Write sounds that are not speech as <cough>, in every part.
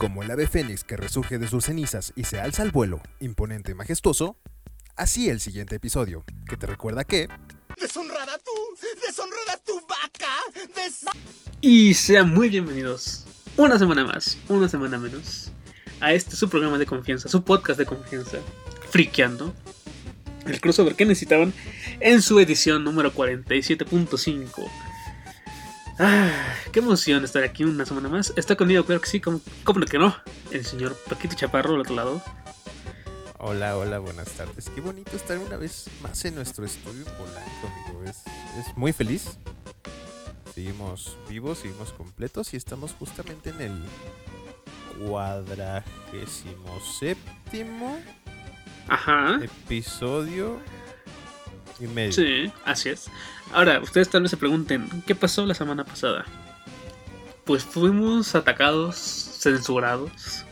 Como el ave fénix que resurge de sus cenizas y se alza al vuelo, imponente y majestuoso, así el siguiente episodio, que te recuerda que... ¡Deshonrada tú! ¡Deshonrada tu vaca! Des... Y sean muy bienvenidos una semana más, una semana menos, a este su programa de confianza, su podcast de confianza, Friqueando, el crossover que necesitaban en su edición número 47.5. Ah, qué emoción estar aquí una semana más. Está conmigo, claro que sí, como, cómo que no, el señor Paquito Chaparro al otro lado. Hola, hola, buenas tardes. Qué bonito estar una vez más en nuestro estudio polanco, amigo. Es, es muy feliz. Seguimos vivos, seguimos completos y estamos justamente en el cuadragésimo séptimo Ajá. episodio y medio. Sí, así es. Ahora, ustedes tal vez se pregunten, ¿qué pasó la semana pasada? Pues fuimos atacados, censurados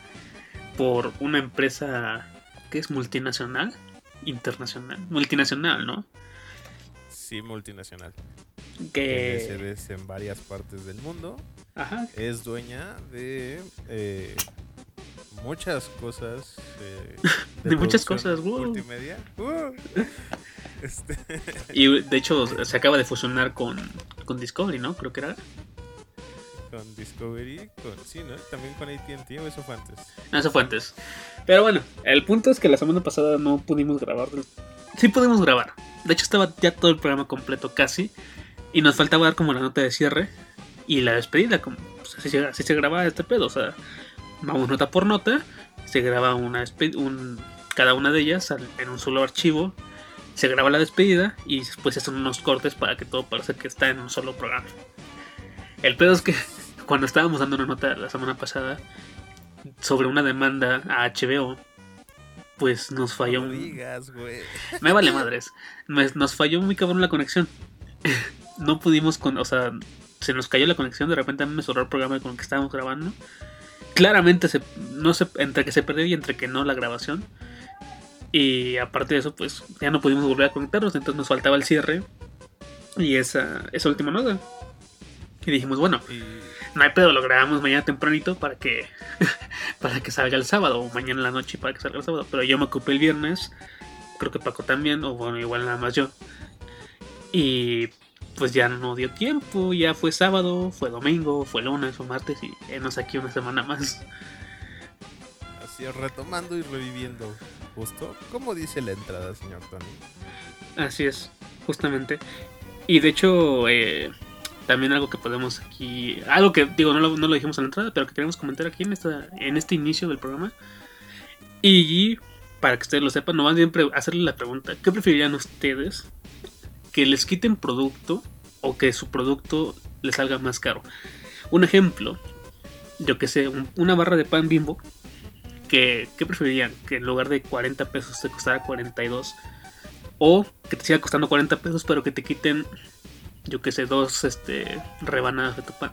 por una empresa que es multinacional, internacional, multinacional, ¿no? Sí, multinacional. Que... Tiene sedes en varias partes del mundo. Ajá. Es dueña de eh, muchas cosas. eh, <laughs> De muchas cosas, wow. Multimedia. Uh. Este, <laughs> Y de hecho se acaba de fusionar con, con Discovery, ¿no? Creo que era. con Discovery, con, sí, ¿no? También con ATT, o eso fue antes. No, eso fue antes. Pero bueno, el punto es que la semana pasada no pudimos grabar. Sí pudimos grabar. De hecho estaba ya todo el programa completo casi. Y nos faltaba dar como la nota de cierre y la despedida. Como, pues, así, se, así se graba este pedo. O sea, vamos nota por nota. Se graba una un, cada una de ellas en un solo archivo. Se graba la despedida y después hacen unos cortes para que todo parezca que está en un solo programa. El pedo es que <laughs> cuando estábamos dando una nota la semana pasada sobre una demanda a HBO, pues nos falló. No digas, güey. Me vale madres. Nos, nos falló muy cabrón la conexión. <laughs> No pudimos con. O sea, se nos cayó la conexión. De repente a mí me cerró el programa con el que estábamos grabando. Claramente, se, no se, entre que se perdió y entre que no la grabación. Y aparte de eso, pues ya no pudimos volver a conectarnos. Entonces nos faltaba el cierre. Y esa, esa última nota. Y dijimos, bueno, no hay pedo, lo grabamos mañana tempranito para que <laughs> para que salga el sábado o mañana en la noche para que salga el sábado. Pero yo me ocupé el viernes, creo que Paco también, o bueno, igual nada más yo. Y pues ya no dio tiempo, ya fue sábado, fue domingo, fue lunes, fue martes y enos aquí una semana más. así retomando y reviviendo. Justo, como dice la entrada, señor Tony. Así es, justamente. Y de hecho, eh, también algo que podemos aquí. Algo que, digo, no lo, dijimos en la entrada, pero que queremos comentar aquí en, esta, en este inicio del programa. Y para que ustedes lo sepan, no van siempre hacerle la pregunta: ¿qué preferirían ustedes? ¿Que les quiten producto o que su producto les salga más caro? Un ejemplo: yo que sé, un- una barra de pan bimbo. Que, ¿Qué preferirían? ¿Que en lugar de 40 pesos te costara 42? O que te siga costando 40 pesos, pero que te quiten, yo que sé, dos este, rebanadas de tu pan.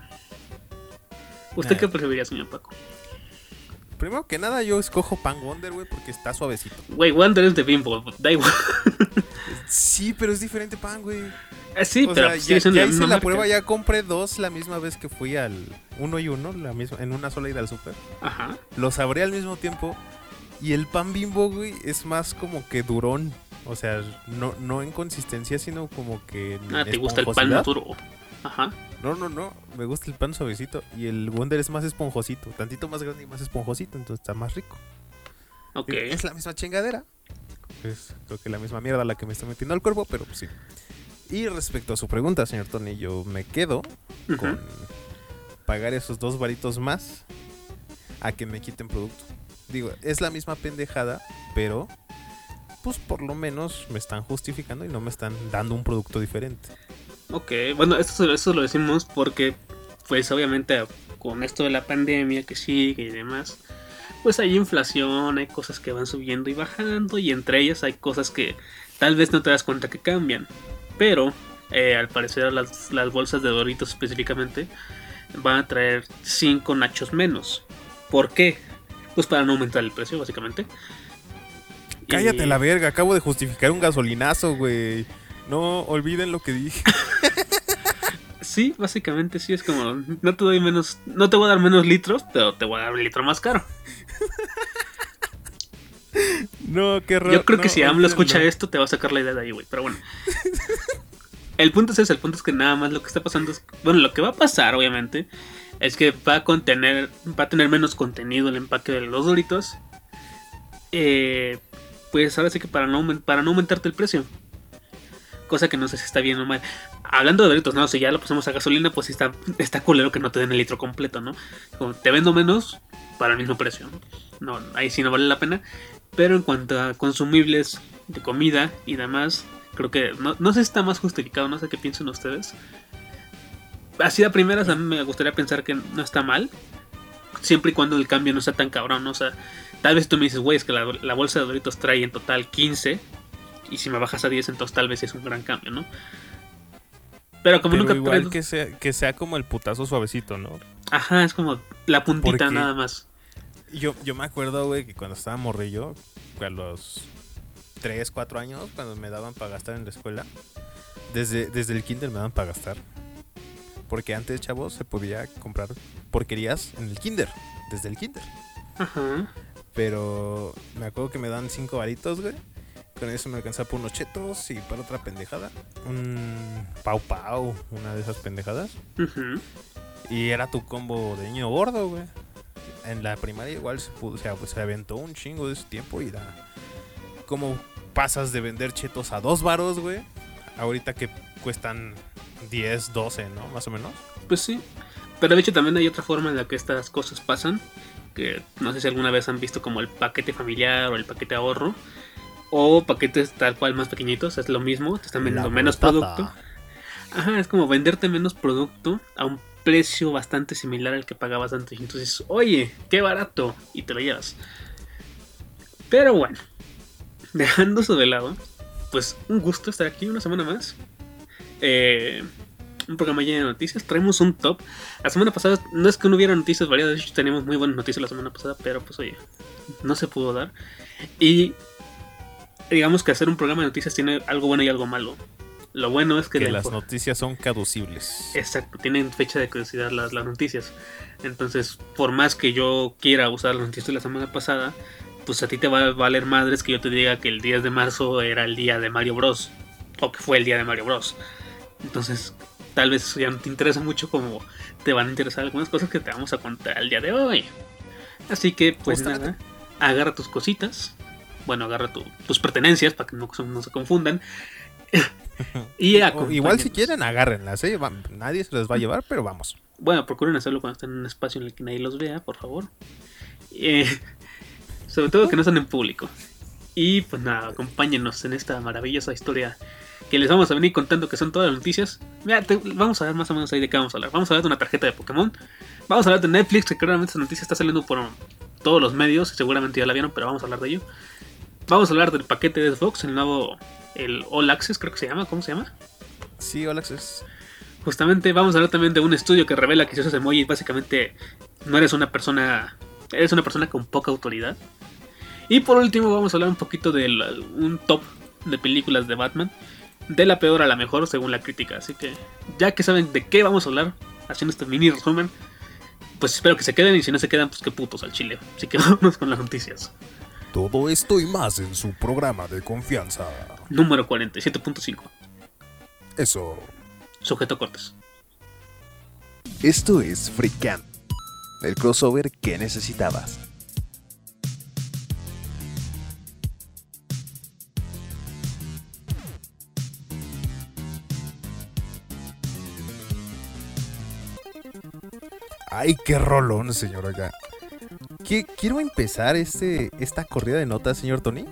¿Usted Ah. qué preferiría, señor Paco? Primero que nada, yo escojo Pan Wonder, güey, porque está suavecito. Güey, Wonder es de bimbo, da igual. Sí, pero es diferente pan, güey. Eh, sí, o pero sea, sigue ya, ya hice la marca. prueba, ya compré dos la misma vez que fui al uno y uno, la misma, en una sola ida al súper. Ajá. Los abrí al mismo tiempo y el pan bimbo, güey, es más como que durón. O sea, no, no en consistencia, sino como que en Ah, te gusta el pan maduro. Ajá. No, no, no, me gusta el pan suavecito y el Wonder es más esponjosito, tantito más grande y más esponjosito, entonces está más rico. Ok. Es la misma chingadera. Es creo que la misma mierda la que me está metiendo al cuerpo, pero pues sí. Y respecto a su pregunta, señor Tony, yo me quedo con pagar esos dos varitos más a que me quiten producto. Digo, es la misma pendejada, pero pues por lo menos me están justificando y no me están dando un producto diferente. Ok, bueno, esto, esto lo decimos porque, pues obviamente con esto de la pandemia que sigue y demás, pues hay inflación, hay cosas que van subiendo y bajando y entre ellas hay cosas que tal vez no te das cuenta que cambian. Pero eh, al parecer las, las bolsas de Doritos específicamente van a traer 5 nachos menos. ¿Por qué? Pues para no aumentar el precio básicamente. Cállate Y- la verga, acabo de justificar un gasolinazo, güey. No olviden lo que dije. <laughs> Sí, básicamente sí, es como, no te doy menos, no te voy a dar menos litros, pero te voy a dar un litro más caro. No, qué raro. Yo creo que si AMLO escucha esto, te va a sacar la idea de ahí, güey. Pero bueno. El punto es ese, el punto es que nada más lo que está pasando es. Bueno, lo que va a pasar, obviamente, es que va a contener. Va a tener menos contenido el empaque de los doritos. Eh, pues ahora sí que para no, para no aumentarte el precio. Cosa que no sé si está bien o mal. Hablando de doritos, no, si ya lo pasamos a gasolina, pues está, está culero que no te den el litro completo, ¿no? Como te vendo menos para el mismo precio, ¿no? No, ahí sí no vale la pena. Pero en cuanto a consumibles de comida y demás, creo que no, no sé si está más justificado, no sé qué piensan ustedes. Así de primeras a mí me gustaría pensar que no está mal, siempre y cuando el cambio no sea tan cabrón, ¿no? o sea, tal vez tú me dices, güey, es que la, la bolsa de Doritos trae en total 15 y si me bajas a 10 entonces tal vez es un gran cambio, ¿no? Pero como Pero nunca igual que sea, que sea como el putazo suavecito, ¿no? Ajá, es como la puntita nada más. Yo, yo me acuerdo, güey, que cuando estaba morrillo, a los 3, 4 años, cuando me daban para gastar en la escuela, desde, desde el kinder me daban para gastar. Porque antes, chavos, se podía comprar porquerías en el kinder, desde el kinder. Ajá. Pero me acuerdo que me dan 5 varitos, güey. Con eso me alcanzaba por unos chetos y para otra pendejada. Un pau pau, una de esas pendejadas. Y era tu combo de niño gordo, güey. En la primaria igual se pudo, o sea, pues se aventó un chingo de ese tiempo y da. ¿Cómo pasas de vender chetos a dos varos, güey? Ahorita que cuestan 10, 12, ¿no? Más o menos. Pues sí. Pero de hecho también hay otra forma en la que estas cosas pasan. Que no sé si alguna vez han visto como el paquete familiar o el paquete ahorro. O paquetes tal cual más pequeñitos. Es lo mismo. Te están vendiendo La menos producto. Ajá, es como venderte menos producto a un precio bastante similar al que pagabas antes. Y entonces, oye, qué barato. Y te lo llevas. Pero bueno, dejando eso de lado, pues un gusto estar aquí una semana más. Eh, un programa lleno de noticias. Traemos un top. La semana pasada no es que no hubiera noticias variadas, de hecho teníamos muy buenas noticias la semana pasada, pero pues oye, no se pudo dar. Y digamos que hacer un programa de noticias tiene algo bueno y algo malo. Lo bueno es que, Que la las noticias son caducibles. Exacto, tienen fecha de caducidad las, las noticias. Entonces, por más que yo quiera usar las noticias de la semana pasada, pues a ti te va a valer madres que yo te diga que el 10 de marzo era el día de Mario Bros. O que fue el día de Mario Bros. Entonces, tal vez eso ya no te interesa mucho como te van a interesar algunas cosas que te vamos a contar el día de hoy. Así que, pues Justamente. nada, agarra tus cositas. Bueno, agarra tu- tus pertenencias para que no, no se confundan. <laughs> y igual si quieren, agárrenlas, ¿eh? Va- Nadie se las va a llevar, pero vamos. Bueno, procuren hacerlo cuando estén en un espacio en el que nadie los vea, por favor. Eh, <laughs> sobre todo que no estén en público. Y pues nada, acompáñenos en esta maravillosa historia que les vamos a venir contando que son todas las noticias. Mira, te- vamos a ver más o menos ahí de qué vamos a hablar. Vamos a hablar de una tarjeta de Pokémon. Vamos a hablar de Netflix, que claramente esta noticia está saliendo por todos los medios. Seguramente ya la vieron, pero vamos a hablar de ello. Vamos a hablar del paquete de Xbox, el nuevo, el All Access creo que se llama. ¿Cómo se llama? Sí, Alex, es... Justamente vamos a hablar también de un estudio que revela que si usas emojis básicamente no eres una persona, eres una persona con poca autoridad. Y por último vamos a hablar un poquito de un top de películas de Batman, de la peor a la mejor según la crítica. Así que ya que saben de qué vamos a hablar, haciendo este mini resumen, pues espero que se queden y si no se quedan, pues qué putos al chile. Así que <laughs> vámonos con las noticias. Todo esto y más en su programa de confianza. Número 47.5. Eso. Sujeto cortes. Esto es Freakan, el crossover que necesitabas. Ay, qué rolón, señor acá. Qui- Quiero empezar este, esta corrida de notas, señor Tony,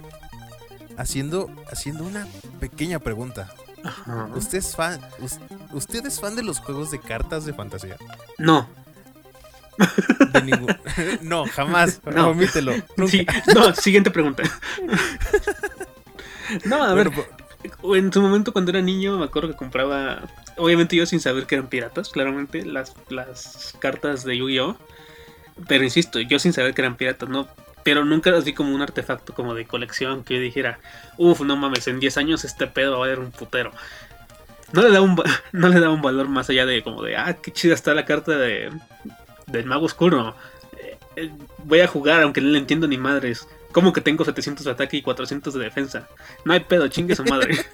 haciendo, haciendo una pequeña pregunta. Ajá. ¿Usted es fan, us- ¿Usted es fan de los juegos de cartas de fantasía? No, De ningún... <laughs> no, jamás. <laughs> No. Omítelo. Sí, no, siguiente pregunta. <laughs> No, a ver, en su momento cuando era niño me acuerdo que compraba, obviamente yo sin saber que eran piratas, claramente, las, las cartas de Yu-Gi-Oh! Pero insisto, yo sin saber que eran piratas, no. Pero nunca las vi como un artefacto como de colección que yo dijera, uff, no mames, en 10 años este pedo va a haber un putero. no le da un <laughs> no le da un valor más allá de como de ah qué chida está la carta de del mago oscuro Eh, eh, voy a jugar aunque no le entiendo ni madres como que tengo 700 de ataque y 400 de defensa no hay pedo chingue su madre <laughs>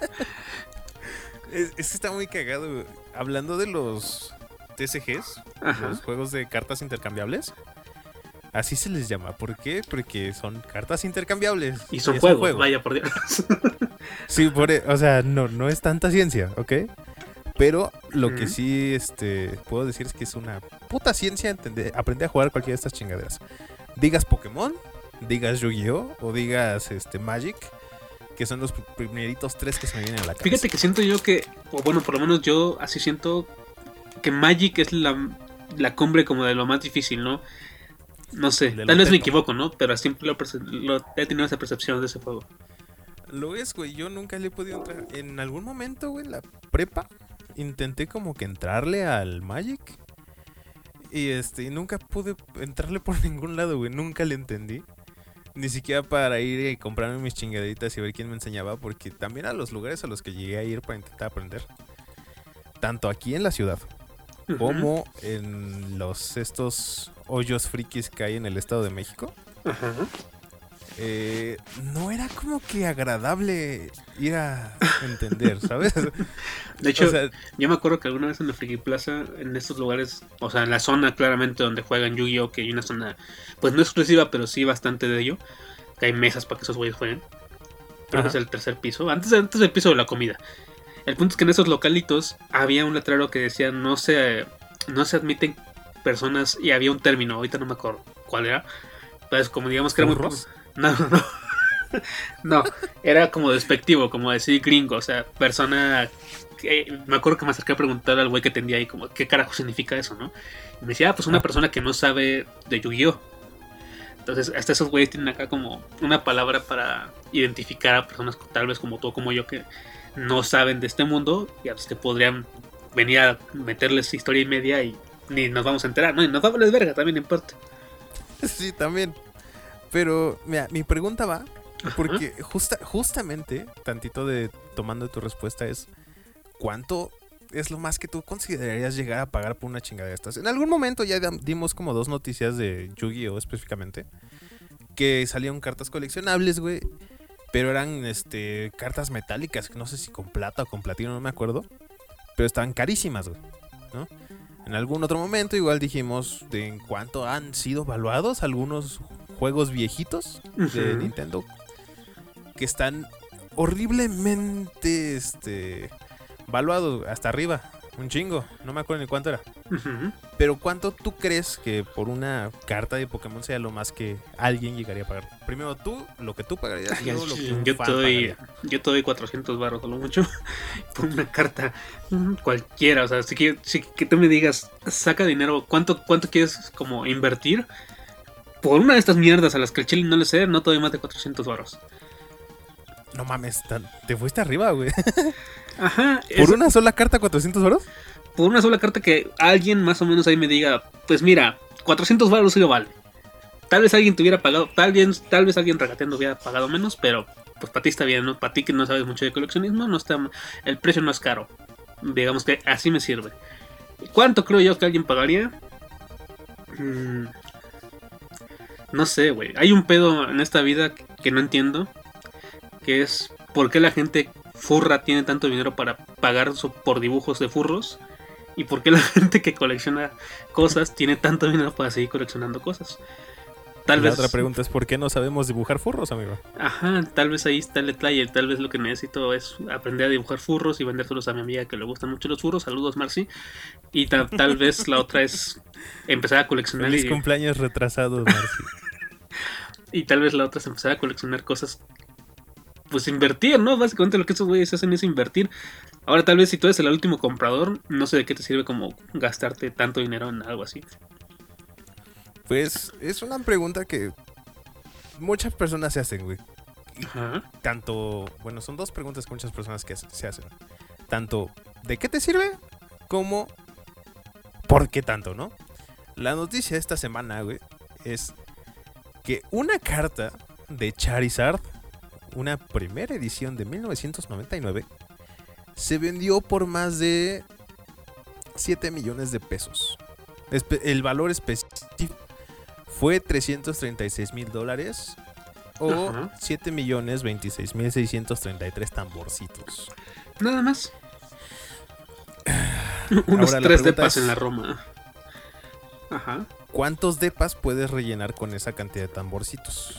Es, está muy cagado. Hablando de los TCGs, Ajá. los juegos de cartas intercambiables. Así se les llama. ¿Por qué? Porque son cartas intercambiables. y son juegos juego. vaya por Dios <laughs> Sí, por, e- o sea, no, no es tanta ciencia, ¿ok? Pero lo que sí este, puedo decir es que es una puta ciencia entender, aprender a jugar cualquiera de estas chingaderas. Digas Pokémon, digas Yu-Gi-Oh! o digas este, Magic, que son los pr- primeritos tres que se me vienen a la cabeza. Fíjate que siento yo que, o bueno, por lo menos yo así siento que Magic es la, la cumbre como de lo más difícil, ¿no? No sé, tal vez me equivoco, ¿no? Pero siempre lo, he tenido esa percepción de ese juego. Lo es, güey. Yo nunca le he podido entrar. En algún momento, güey, en la prepa, intenté como que entrarle al Magic. Y este, y nunca pude entrarle por <laughs> ningún lado, güey. Nunca le entendí. Ni siquiera para ir y comprarme mis chingaderitas y ver quién me enseñaba. Porque también a los lugares a los que llegué a ir para intentar aprender. Tanto aquí en la ciudad Como en los estos hoyos frikis que hay en el Estado de México. Ajá. eh, no era como que agradable ir a entender, <laughs> ¿sabes? De hecho, o sea, yo me acuerdo que alguna vez en la Friki Plaza, en estos lugares, o sea, en la zona claramente donde juegan Yu-Gi-Oh! que hay una zona, pues no exclusiva, pero sí bastante de ello, que hay mesas para que esos güeyes jueguen. Creo que es el tercer piso, antes, antes del piso de la comida. El punto es que en esos localitos había un letrero que decía no se, no se admiten personas y había un término, ahorita no me acuerdo cuál era. Entonces, como digamos que era muy... <laughs> No, no, no. <laughs> No, era como despectivo, como decir gringo, o sea, persona que- me acuerdo que me acerqué a preguntar al güey que tendía ahí como qué carajo significa eso, ¿no? Y me decía, ah, pues una persona que no sabe de Yu-Gi-Oh. Entonces, hasta esos güeyes tienen acá como una palabra para identificar a personas tal vez como tú o como yo que no saben de este mundo y a los que podrían venir a meterles historia y media y ni nos vamos a enterar, ¿no? Y nos va a valer verga también en parte. <laughs> sí, también. Pero, mira, mi pregunta va, porque justa, justamente, tantito de tomando tu respuesta es, ¿cuánto es lo más que tú considerarías llegar a pagar por una chingada de estas? En algún momento ya dimos como dos noticias de Yu-Gi-Oh! específicamente, que salieron cartas coleccionables, güey, pero eran este cartas metálicas, no sé si con plata o con platino, no me acuerdo, pero estaban carísimas, güey, ¿no? En algún otro momento igual dijimos de en cuánto han sido evaluados algunos juegos viejitos de. Nintendo que están horriblemente este valuados hasta arriba, un chingo, no me acuerdo ni cuánto era. Pero ¿cuánto tú crees que por una carta de Pokémon sea lo más que alguien llegaría a pagar? Primero tú, lo que tú pagarías, y luego lo que un yo fan te doy pagaría. yo te doy 400 barros a lo mucho <laughs> por una carta mm, cualquiera o sea si que, si que tú me digas saca dinero cuánto cuánto quieres como invertir por una de estas mierdas a las que el chile no le sé no te doy más de 400 barros No mames, te fuiste arriba, güey. <laughs> ajá ¿Por es- una sola carta 400 euros? por una sola carta que alguien más o menos ahí me diga pues mira 400 barros sí lo vale tal vez alguien te hubiera pagado tal vez tal vez alguien regateando hubiera pagado menos pero pues para ti está bien, ¿no? Para ti que no sabes mucho de coleccionismo, no está el precio no es caro. Digamos que así me sirve. ¿Cuánto creo yo que alguien pagaría? Mm, no sé, güey. Hay un pedo en esta vida que no entiendo, que es por qué la gente furra tiene tanto dinero para pagar su- por dibujos de furros y por qué la <laughs> gente que colecciona cosas tiene tanto dinero para seguir coleccionando cosas. Tal la vez otra pregunta es ¿por qué no sabemos dibujar furros, amigo? Ajá, tal vez ahí está el detalle. Tal vez lo que necesito es aprender a dibujar furros y vendérselos a mi amiga que le gustan mucho los furros. Saludos, Marcy. Y ta- tal vez la otra es empezar a coleccionar. Feliz Y, cumpleaños retrasados, Marci. <laughs> y tal vez la otra es empezar a coleccionar cosas. Pues invertir, ¿no? Básicamente lo que esos güeyes hacen es invertir. Ahora, tal vez si tú eres el último comprador, no sé de qué te sirve como gastarte tanto dinero en algo así. Pues es una pregunta que muchas personas se hacen, güey. Ajá. Tanto, bueno, son dos preguntas que muchas personas que se hacen. Tanto, ¿de qué te sirve? Como, ¿por qué tanto, no? La noticia de esta semana, güey, es que una carta de Charizard, una primera edición de 1999, se vendió por más de 7 millones de pesos. El valor específico fue 336 mil dólares o Ajá. 7 millones 26 mil 633 tamborcitos. Nada más. <sighs> Unos Ahora tres depas es- en la Roma. Ajá. ¿Cuántos depas puedes rellenar con esa cantidad de tamborcitos?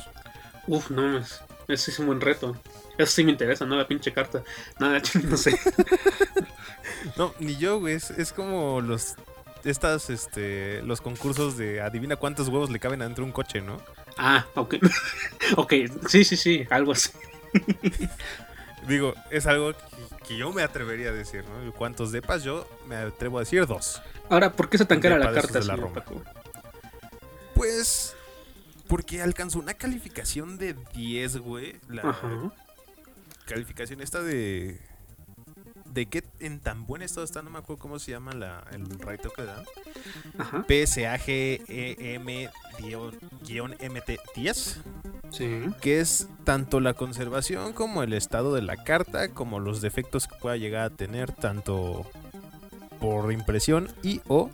Uf, no mames. Ese es un buen reto. Eso sí me interesa, ¿no? La pinche carta. Nada, <laughs> no sé. No, ni yo, güey. Es, es como los estas, este, los concursos de adivina cuántos huevos le caben adentro de un coche, ¿no? Ah, ok. <laughs> ok, sí, sí, sí, algo así. Digo, es algo que, que yo me atrevería a decir, ¿no? ¿Cuántos depas? Yo me atrevo a decir dos. Ahora, ¿por qué se tan cara la carta, de la Roma. Paco? Pues, porque alcanzó una calificación de 10, güey. La Ajá. calificación esta de... ¿De qué en tan buen estado está? No me acuerdo cómo se llama la, el raito que dan. Ajá. PSAGEM-MT10. Sí. que es tanto la conservación como el estado de la carta, como los defectos que pueda llegar a tener, tanto por impresión y o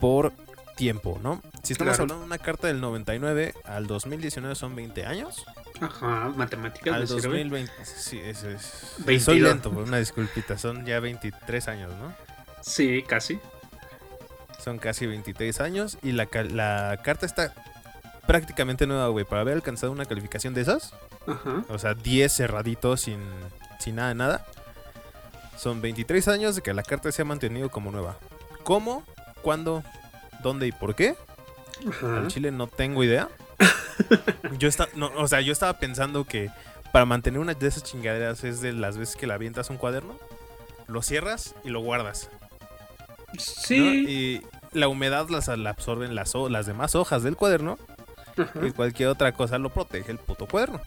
por tiempo, ¿no? Si estamos Claro. hablando de una carta del 99 al 2019 son 20 años. Ajá, matemáticas Al me sirve. 2020, sí, es, es- soy 22. lento, por una disculpita, son ya 23 años, ¿no? Sí, casi. Son casi 23 años y la, la carta está prácticamente nueva, güey, para haber alcanzado una calificación de esas. Ajá. O sea, 10 cerraditos sin, sin nada nada. Son 23 años de que la carta se ha mantenido como nueva. ¿Cómo? ¿Cuándo? ¿Dónde y por qué? Ajá. Al chile no tengo idea. <laughs> yo está, no, o sea, yo estaba pensando que para mantener una de esas chingaderas es de las veces que la avientas un cuaderno, lo cierras y lo guardas. ¿no? Sí. Y la humedad las, la absorben las, las demás hojas del cuaderno Ajá. y cualquier otra cosa lo protege el puto cuaderno.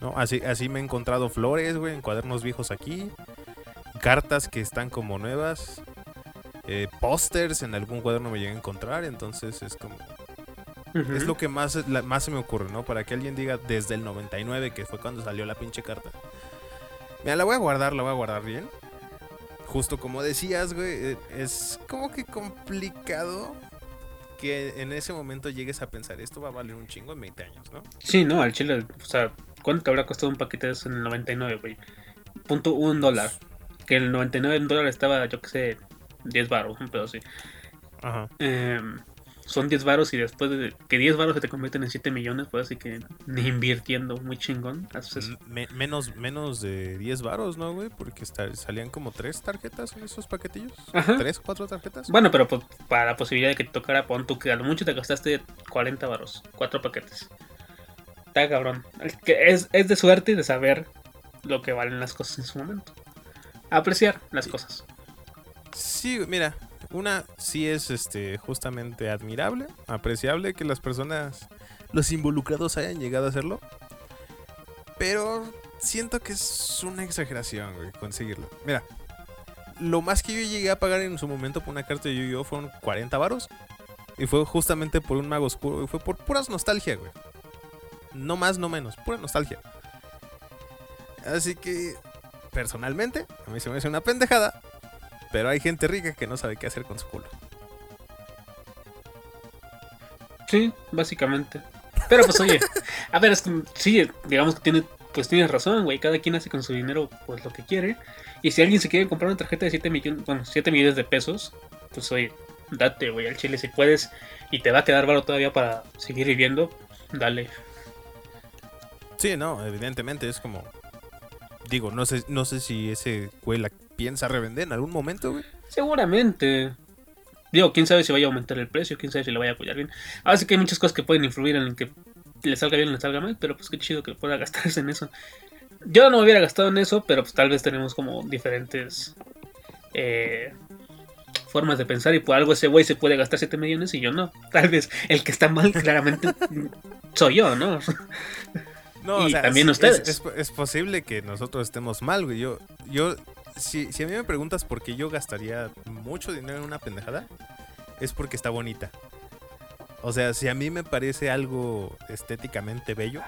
¿no? Así, así me he encontrado flores, güey, en cuadernos viejos aquí. Cartas que están como nuevas. Eh, pósters en algún cuaderno me llegué a encontrar. Entonces es como. Es lo que más, la- más se me ocurre, ¿no? Para que alguien diga desde el 99, que fue cuando salió la pinche carta. Mira, la voy a guardar, la voy a guardar bien. Justo como decías, güey, eh, es como que complicado que en ese momento llegues a pensar, esto va a valer un chingo en 20 años, ¿no? Sí, no, al chile, o sea, ¿cuánto te habrá costado un paquete de eso en el 99, güey? Punto un dólar. Que el 99 en dólar estaba, yo qué sé, 10 baros, un pedo así. Ajá. Em, son 10 varos y después de que 10 varos se te convierten en 7 millones, pues así que ni invirtiendo, muy chingón. Me- menos, menos de 10 varos, ¿no, güey? Porque salían como tres tarjetas en esos paquetillos. Ajá. ¿Tres, cuatro tarjetas? Bueno, pero pues, para la posibilidad de que te tocara, pon tú que a lo mucho te gastaste 40 varos, 4 paquetes. Está cabrón. Es, es de suerte y de saber lo que valen las cosas en su momento. Apreciar las cosas. Sí, mira, una sí es este justamente admirable, apreciable que las personas, los involucrados hayan llegado a hacerlo. Pero siento que es una exageración, güey, conseguirlo. Mira, lo más que yo llegué a pagar en su momento por una carta de Yu-Gi-Oh fueron 40 varos. Y fue justamente por un mago oscuro. Y fue por puras nostalgia, güey. No más, no menos. Pura nostalgia. Así que, personalmente, a mí se me hace una pendejada. Pero hay gente rica que no sabe qué hacer con su culo. Sí, básicamente. Pero pues oye, a ver, es que sí, digamos que tiene, pues tienes razón, güey. Cada quien hace con su dinero pues lo que quiere. Y si alguien se quiere comprar una tarjeta de 7 millones, bueno, 7 millones de pesos, pues oye, date, güey, al chile si puedes y te va a quedar varo todavía para seguir viviendo, dale. Sí, no, evidentemente es como. Digo, no sé, no sé si ese güey la piensa revender en algún momento, güey. Seguramente. Digo, quién sabe si vaya a aumentar el precio, quién sabe si le vaya a apoyar bien. Ahora sí que hay muchas cosas que pueden influir en que le salga bien o le salga mal, pero pues qué chido que pueda <laughs> gastarse en eso. Yo no me hubiera gastado en eso, pero pues tal vez tenemos como diferentes eh, formas de pensar y por algo ese güey se puede gastar 7 millones y yo no. Tal vez el que está mal claramente <laughs> soy yo, ¿no? No, Y también ustedes. Es, es- es posible que nosotros estemos mal, güey. Yo, yo, si, si a mí me preguntas por qué yo gastaría mucho dinero en una pendejada, es porque está bonita. O sea, si a mí me parece algo estéticamente bello,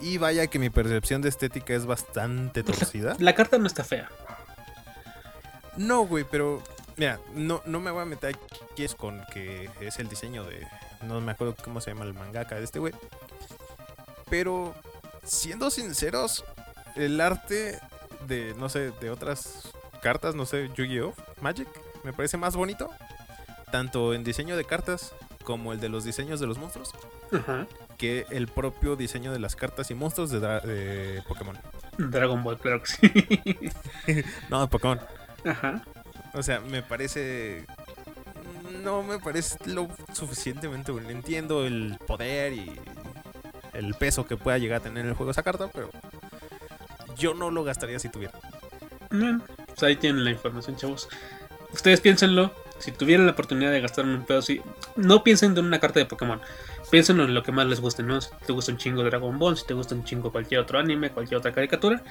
y vaya que mi percepción de estética es bastante <laughs> torcida. La carta no está fea. No, güey, pero mira, no, no me voy a meter aquí es con que es el diseño de. No me acuerdo cómo se llama el mangaka de este güey. Pero, siendo sinceros, el arte de, no sé, de otras cartas, no sé, Yu-Gi-Oh! Magic, me parece más bonito. Tanto en diseño de cartas como el de los diseños de los monstruos. Que el propio diseño de las cartas y monstruos de, de Pokémon. Dragon Ball, claro que sí. <laughs> No, Pokémon. Ajá. O sea, me parece. No me parece lo suficientemente bueno. Entiendo el poder y el peso que pueda llegar a tener el juego esa carta, pero yo no lo gastaría si tuviera. Pues ahí tienen la información, chavos. Ustedes piénsenlo. Si tuvieran la oportunidad de gastar un pedo así, no piensen en una carta de Pokémon. Piensen en lo que más les guste, ¿no? Si te gusta un chingo Dragon Ball, si te gusta un chingo cualquier otro anime, cualquier otra caricatura,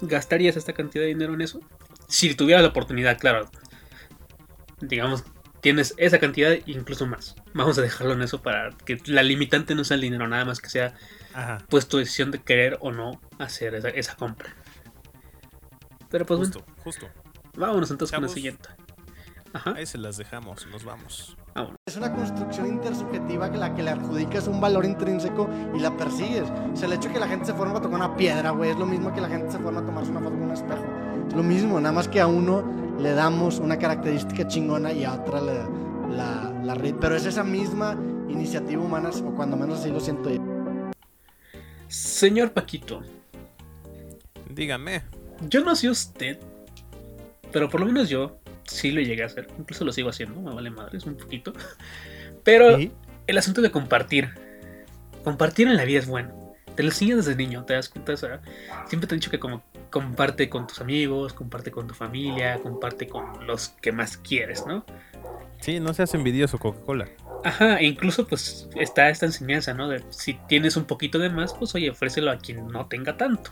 ¿gastarías esta cantidad de dinero en eso? Si tuvieras la oportunidad, claro. Digamos, tienes esa cantidad e incluso más. Vamos a dejarlo en eso para que la limitante no sea el dinero, nada más que sea Ajá. pues tu decisión de querer o no hacer esa, esa compra. Pero pues bueno. Justo, justo. Vámonos entonces con la siguiente. Ajá, Ahí se las dejamos, nos vamos. Vámonos. Es una construcción intersubjetiva que la que le adjudicas un valor intrínseco y la persigues. O sea, el hecho de que la gente se forma a tocar una piedra, güey, es lo mismo que la gente se forma a tomarse una foto con un espejo. Es lo mismo, nada más que a uno le damos una característica chingona y a otra le, la, la ri- Pero es esa misma iniciativa humana, o cuando menos así lo siento yo. Señor Paquito, Dígame. yo no sé usted, pero por lo menos yo sí lo llegué a hacer. Incluso lo sigo haciendo, me vale madres un poquito. <laughs> Pero el asunto de compartir. Compartir en la vida es bueno. Te lo enseñan desde niño, te das cuenta. O sea, siempre te han dicho que como comparte con tus amigos, comparte con tu familia, comparte con los que más quieres, ¿no? Sí, no seas envidioso, Coca-Cola. Ajá, e incluso pues está esta enseñanza, ¿no? De si tienes un poquito de más, pues oye, ofrécelo a quien no tenga tanto.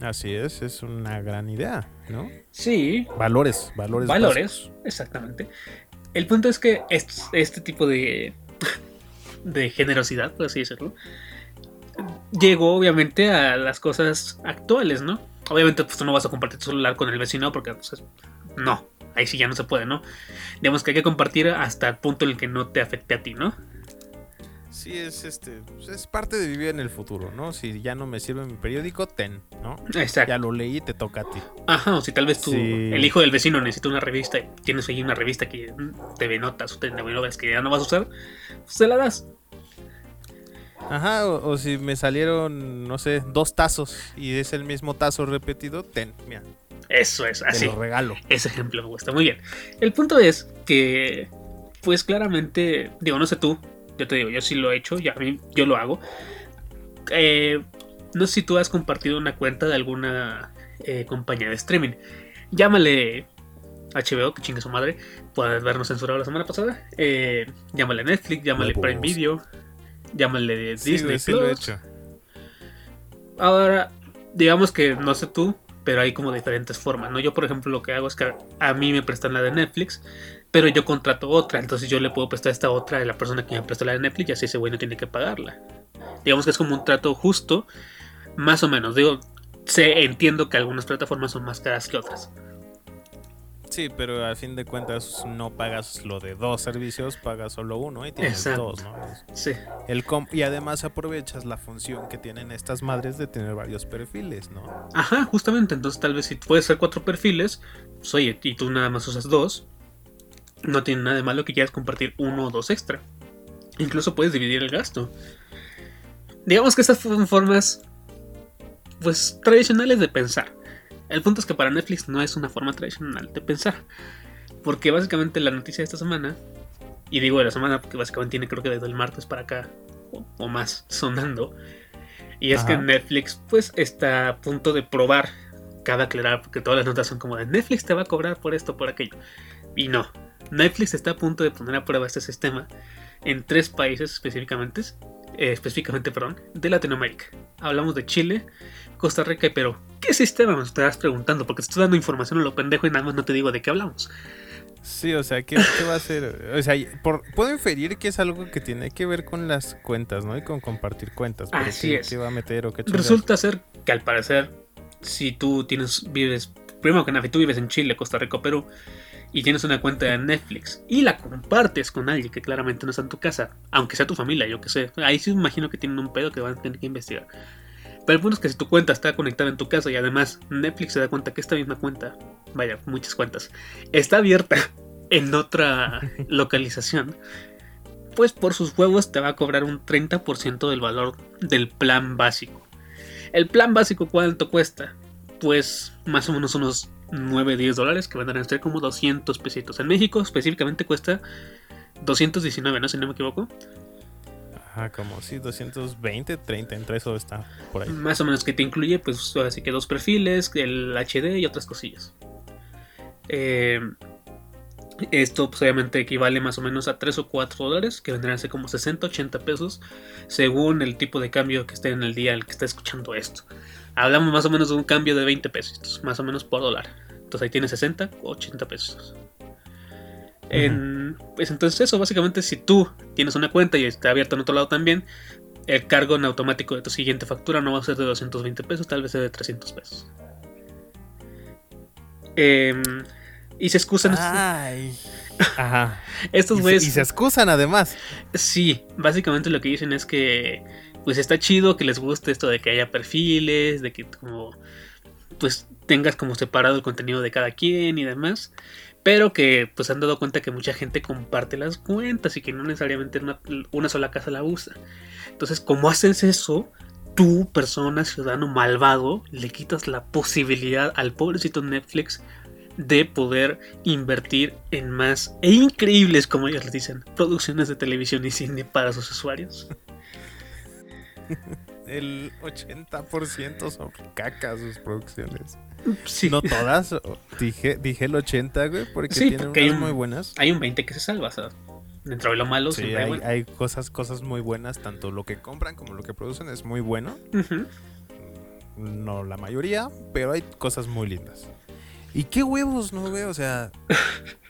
Así es, es una gran idea, ¿no? Sí, Valores, valores. valores, exactamente. El punto es que est- este, tipo de, <laughs> de generosidad, por así decirlo, llegó obviamente a las cosas actuales, ¿no? Obviamente pues tú no vas a compartir tu celular con el vecino porque pues, es- no, ahí sí ya no se puede, ¿no? Digamos que hay que compartir hasta el punto en el que no te afecte a ti, ¿no? Sí, es este, pues, es parte de vivir en el futuro, ¿no? Si ya no me sirve mi periódico, ten, ¿no? Exacto. Ya lo leí, te toca a ti. Ajá, o si tal vez tú, Sí. el hijo del vecino necesita una revista y tienes ahí una revista que mm, TV Notas o TV Novelas que ya no vas a usar, pues se la das. Ajá, o, o si me salieron, no sé, dos tazos y es el mismo tazo repetido, ten, mira, Eso es, te así. lo regalo. Ese ejemplo me gusta muy bien. El punto es que, pues claramente, digo, no sé tú, yo te digo, yo sí lo he hecho, ya yo lo hago. Eh, no sé si tú has compartido una cuenta de alguna eh, compañía de streaming. Llámale HBO, que chingue su madre, puedes vernos censurado la semana pasada. Eh, llámale Netflix, llámale. Prime Video, llámale Disney sí lo he Plus. hecho. Ahora, digamos que no sé tú, pero hay como diferentes formas, ¿no? Yo, por ejemplo, lo que hago es que a mí me prestan la de Netflix, pero yo contrato otra, entonces yo le puedo prestar esta otra a la persona que me prestó la de Netflix y así ese güey no tiene que pagarla. Digamos que es como un trato justo, más o menos. Digo, sé, entiendo que algunas plataformas son más caras que otras. Sí, pero a fin de cuentas no pagas lo de dos servicios, pagas solo uno y tienes Exacto. dos, ¿no? Sí, El com- y además aprovechas la función que tienen estas madres de tener varios perfiles, ¿no? ajá, justamente. Entonces, tal vez si puedes ser cuatro perfiles, pues oye, y tú nada más usas dos, no tiene nada de malo que quieras compartir uno o dos extra. Incluso puedes dividir el gasto. Digamos que estas son formas, pues, tradicionales de pensar. El punto es que para Netflix no es una forma tradicional de pensar. Porque básicamente la noticia de esta semana, y digo de la semana porque básicamente tiene creo que desde el martes para acá, o, o más, <laughs> sonando, y es que. Netflix pues está a punto de probar, cabe aclarar porque todas las notas son como de Netflix te va a cobrar por esto, por aquello. Y no, Netflix está a punto de poner a prueba este sistema en tres países específicamente, eh, específicamente, perdón, de Latinoamérica. Hablamos de Chile, Costa Rica y Perú. ¿Qué sistema me estarás preguntando? Porque te estoy dando información a lo pendejo y nada más no te digo de qué hablamos. Sí, o sea, ¿qué, qué va a hacer? O sea, por- puedo inferir que es algo que tiene que ver con las cuentas, ¿no? Y con compartir cuentas. pero Así ¿qué, es. ¿Qué va a meter o qué? Resulta ser que al parecer, si tú tienes, vives primero que nada, tú vives en Chile, Costa Rica, Perú, y tienes una cuenta de Netflix y la compartes con alguien que claramente no está en tu casa, aunque sea tu familia, yo que sé, ahí sí me imagino que tienen un pedo que van a tener que investigar. Pero el punto es que si tu cuenta está conectada en tu casa y además Netflix se da cuenta que esta misma cuenta, vaya, muchas cuentas, está abierta <laughs> en otra <laughs> localización, pues por sus huevos te va a cobrar un 30% del valor del plan básico. El plan básico, ¿cuánto cuesta? Pues más o menos unos 9-10 dólares, que van a ser como 200 pesitos. En México específicamente cuesta 219, ¿no? Si no me equivoco. Ajá, como sí, 220, 30, entre eso está por ahí. Más o menos que te incluye, pues así que dos perfiles, el HD y otras cosillas. Eh, esto pues obviamente equivale más o menos a 3 o 4 dólares, que vendrían a ser como 60, 80 pesos, según el tipo de cambio que esté en el día el que está escuchando esto. Hablamos más o menos de un cambio de 20 pesos, más o menos por dólar. Entonces ahí tienes 60 o 80 pesos. En- pues entonces eso, básicamente si tú tienes una cuenta y está abierta en otro lado también, el cargo en automático de tu siguiente factura no va a ser de 220 pesos, tal vez sea de 300 pesos. Em, y se excusan Ay. <laughs> Ajá. estos Y güeyes. y se excusan además. Sí, básicamente lo que dicen es que pues está chido que les guste esto de que haya perfiles, de que como pues tengas como separado el contenido de cada quien y demás, pero que pues han dado cuenta que mucha gente comparte las cuentas y que no necesariamente una, una sola casa la usa. Entonces, como haces eso, tú, persona, ciudadano malvado, le quitas la posibilidad al pobrecito Netflix de poder invertir en más e increíbles, como ellos les dicen, producciones de televisión y cine para sus usuarios. El 80% son caca sus producciones. Sí, No todas. Dije, dije el 80, güey, porque Sí, tienen porque hay unas un- muy buenas. hay un 20 que se salva, o sea, dentro de lo malo Sí, hay bueno. hay cosas, cosas muy buenas, tanto lo que compran como lo que producen es muy bueno. No la mayoría, pero hay cosas muy lindas. ¿Y qué huevos, no, güey? O sea,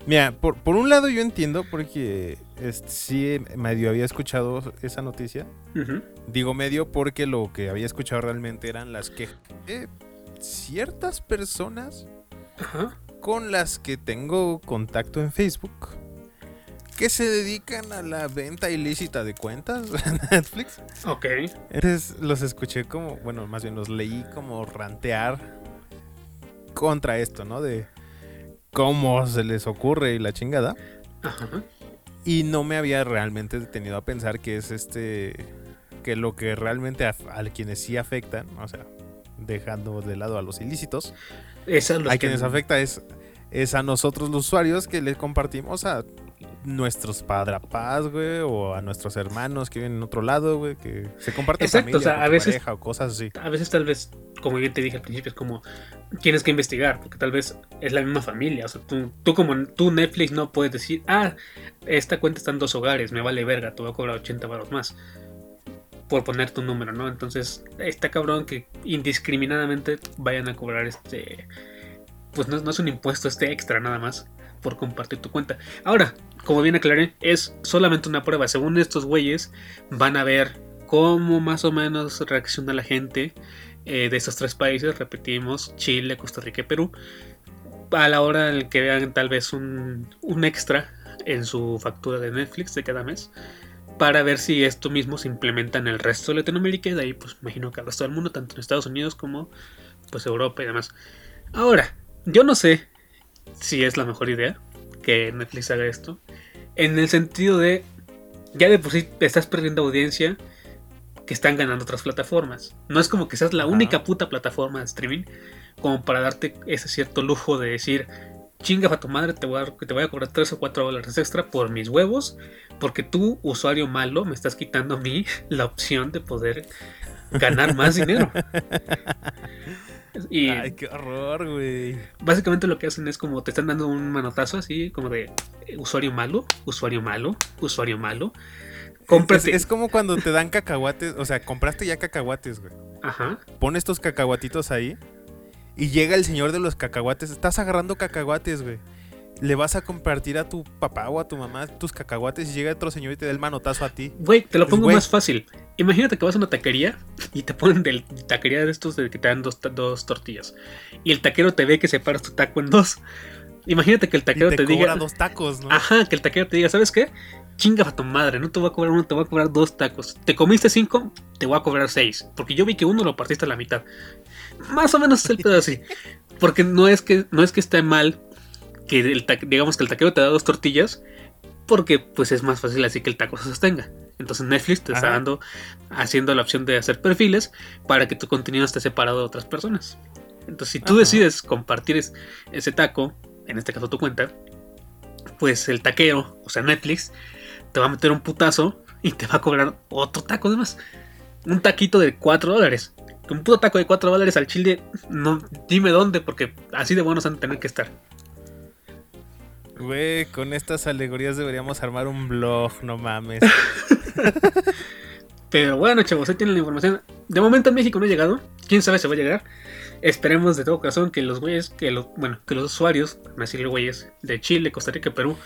mira, por, por un lado yo entiendo porque este, sí medio había escuchado esa noticia. Digo medio porque lo que había escuchado realmente eran las que eh, ciertas personas con las que tengo contacto en Facebook que se dedican a la venta ilícita de cuentas <laughs> en Netflix. Ok. Entonces los escuché como, bueno, más bien los leí como rantear contra esto, ¿no? De cómo se les ocurre y la chingada. Ajá. Y no me había realmente detenido a pensar que es este. que lo que realmente a, a quienes sí afectan, o sea, dejando de lado a los ilícitos, es a que quienes afecta es, es a nosotros los usuarios que les compartimos a nuestros padrapás, güey, o a nuestros hermanos que viven en otro lado, güey, que se comparten Exacto, familia o sea, con a tu veces- pareja o cosas así. a veces tal vez, como bien te dije al principio, es como tienes que investigar, porque tal vez es la misma familia. O sea, tú, tú como tú Netflix no puedes decir, ah, esta cuenta está en dos hogares, me vale verga, te voy a cobrar 80 baros más. Por poner tu número, ¿no? Entonces, está cabrón que indiscriminadamente vayan a cobrar este. Pues no, no es un impuesto, este extra nada más por compartir tu cuenta. Ahora, como bien aclaré, es solamente una prueba. Según estos güeyes, van a ver cómo más o menos reacciona la gente eh, de estos tres países, repetimos, Chile, Costa Rica y Perú, a la hora en que vean tal vez un, un extra en su factura de Netflix de cada mes, para ver si esto mismo se implementa en el resto de Latinoamérica y de ahí pues imagino que al resto del mundo, tanto en Estados Unidos como pues Europa y demás. Ahora, yo no sé si es la mejor idea que Netflix haga esto, en el sentido de, ya de por sí estás perdiendo audiencia que están ganando otras plataformas. No es como que seas la Ajá. única puta plataforma de streaming como para darte ese cierto lujo de decir, chinga a tu madre, te voy a, te voy a cobrar 3 o 4 dólares extra por mis huevos, porque tú, usuario malo, me estás quitando a mí <laughs> la opción de poder ganar más dinero. <laughs> Y Ay, qué horror, güey. básicamente lo que hacen es como te están dando un manotazo así, como de eh, usuario malo, usuario malo, usuario malo. Es, como cuando te dan cacahuates, o sea, compraste ya cacahuates, güey. Ajá. Pones tus cacahuatitos ahí y llega el señor de los cacahuates. Estás agarrando cacahuates, güey. Le vas a compartir a tu papá o a tu mamá tus cacahuates y llega otro señor y te da el manotazo a ti. Güey, te lo pongo más fácil. Imagínate que vas a una taquería y te ponen del taquería de estos de que te dan dos, dos tortillas. Y el taquero te ve que separas tu taco en dos. Imagínate que el Y taquero te, te, cobra diga. dos tacos, ¿no? Ajá, que el taquero te diga, ¿sabes qué? Chinga a tu madre, no te voy a cobrar uno, te voy a cobrar dos tacos. Te comiste cinco, te voy a cobrar seis. Porque yo vi que uno lo partiste a la mitad. Más o menos es el pedo así. Porque no es que, no es que esté mal que el digamos que el taquero te da dos tortillas. Porque pues es más fácil así que el taco se sostenga. Entonces Netflix te está dando, haciendo la opción de hacer perfiles para que tu contenido esté separado de otras personas. Entonces si tú Ajá. decides compartir es- ese taco, en este caso tu cuenta, pues el taquero, o sea Netflix, te va a meter un putazo y te va a cobrar otro taco de más. Un taquito de 4 dólares. Un puto taco de 4 dólares al chile, no, dime dónde, porque así de buenos han de tener que estar. Güey, con estas alegorías deberíamos armar un blog, no mames. <laughs> Pero bueno, chavos, ahí tienen la información. De momento en México no ha llegado. Quién sabe si va a llegar. Esperemos de todo corazón que los güeyes, que los, bueno, que los usuarios, a decirle güeyes, de Chile, Costa Rica, Perú,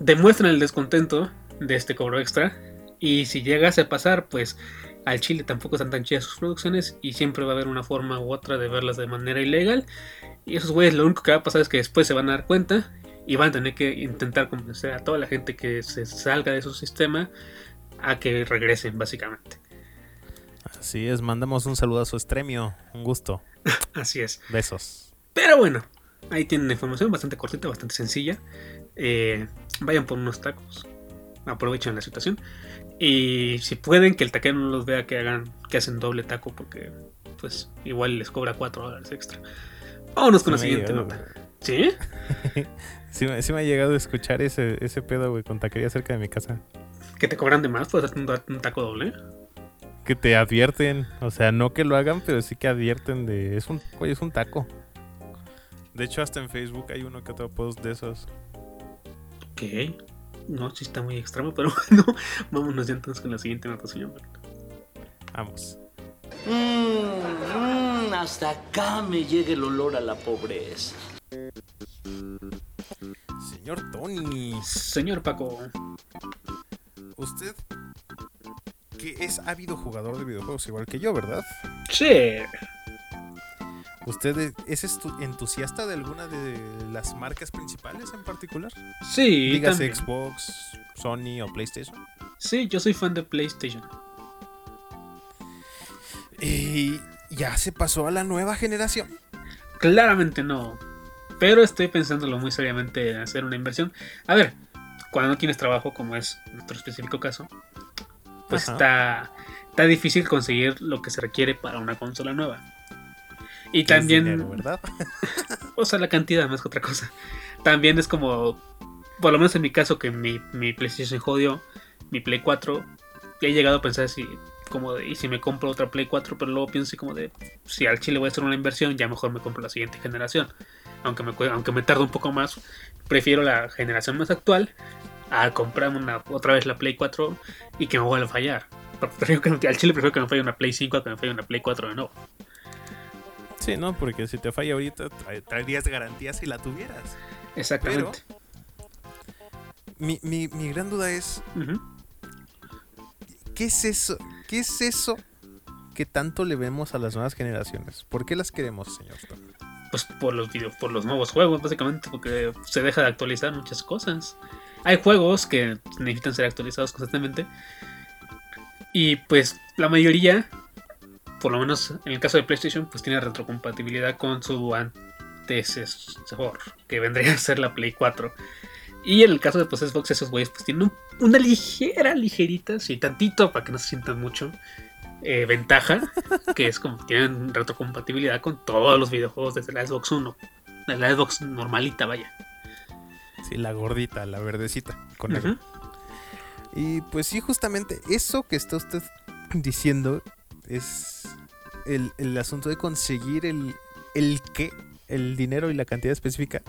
demuestren el descontento de este cobro extra. Y si llegase a pasar, pues al Chile tampoco están tan chidas sus producciones y siempre va a haber una forma u otra de verlas de manera ilegal. Y esos güeyes lo único que va a pasar es que después se van a dar cuenta y van a tener que intentar convencer a toda la gente que se salga de su sistema a que regresen, básicamente. Así es, mandamos un saludo a su estremio. Un gusto. <laughs> Así es. Besos. Pero bueno, ahí tienen la información bastante cortita, bastante sencilla. Eh, vayan por unos tacos. Aprovechen la situación. Y si pueden, que el taquero no los vea que hagan, que hacen doble taco, porque pues igual les cobra 4 dólares extra. Vámonos con la siguiente nota. ¿Sí? <laughs> Sí, me- sí me ha llegado a escuchar ese, ese pedo, güey, con taquería cerca de mi casa. Que te cobran de más por hacerte un, ta- un taco doble. Que te advierten, o sea, no que lo hagan, pero sí que advierten de... Es un, güey, es un taco. De hecho, hasta en Facebook hay uno que otro post de esos. Ok. No, sí está muy extremo, pero <laughs> bueno. Vámonos ya entonces con la siguiente nota, señor. Vamos. Mmm, mm, hasta acá me llega el olor a la pobreza. Señor Tony, Señor Paco. usted que es ávido jugador de videojuegos igual que yo, ¿verdad? Sí. ¿Usted es- es entusiasta de alguna de las marcas principales en particular? Sí, Dígase. Xbox, Sony o PlayStation. Sí, yo soy fan de PlayStation. Y ya se pasó a la nueva generación. Claramente no. Pero estoy pensándolo muy seriamente en hacer una inversión. A ver, cuando no tienes trabajo, como es nuestro específico caso, pues Ajá. está, está difícil conseguir lo que se requiere para una consola nueva. Y también, dinero, ¿verdad? <laughs> o sea, la cantidad más que otra cosa. También es como, por lo menos en mi caso, que mi, mi PlayStation jodió, mi Play 4, y he llegado a pensar si, como de, y si me compro otra Play 4, pero luego pienso como de, si al chile voy a hacer una inversión, ya mejor me compro la siguiente generación. Aunque me, aunque me tarde un poco más, prefiero la generación más actual a comprarme una, otra vez la Play 4 y que me vuelva a fallar. Prefiero que al chile prefiero que me falle una Play 5 a que me falle una Play 4 de nuevo. Sí, no, porque si te falla ahorita, tra- traerías garantía si la tuvieras. Exactamente. Mi, mi, mi gran duda es. ¿qué es eso? ¿Qué es eso que tanto le vemos a las nuevas generaciones? ¿Por qué las queremos, señor Stone? Pues por los videos, por los nuevos juegos, básicamente, porque se deja de actualizar muchas cosas. Hay juegos que necesitan ser actualizados constantemente. Y pues la mayoría, por lo menos en el caso de PlayStation, pues tiene retrocompatibilidad con su antecesor, que vendría a ser la Play 4. Y en el caso de pues, Xbox, esos güeyes pues tienen un- una ligera, ligerita, sí, tantito, para que no se sientan mucho, eh, ventaja, que es como tienen retrocompatibilidad con todos los videojuegos desde la Xbox 1. De la Xbox normalita, vaya. Sí, la gordita, la verdecita, con. Y pues sí, justamente eso que está usted diciendo es el, el asunto de conseguir el, el qué, el dinero y la cantidad específica.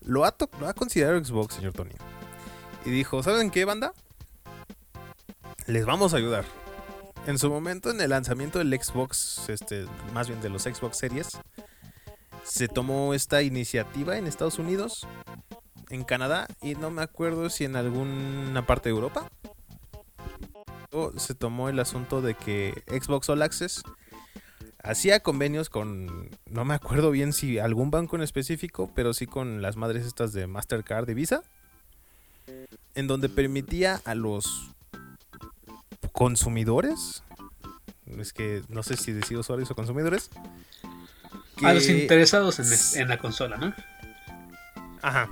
Lo ha, lo ha considerado Xbox, señor Tony. Y dijo, ¿saben qué, banda? Les vamos a ayudar. En su momento, en el lanzamiento del Xbox, este, más bien de los Xbox Series, se tomó esta iniciativa en Estados Unidos en Canadá y no me acuerdo si en alguna parte de Europa. Se tomó el asunto de que Xbox All Access hacía convenios con, no me acuerdo bien si algún banco en específico, pero sí con las madres estas de Mastercard y Visa, en donde permitía a los consumidores, es que no sé si decir usuarios o consumidores, A los interesados en, la consola, ¿no? Ajá.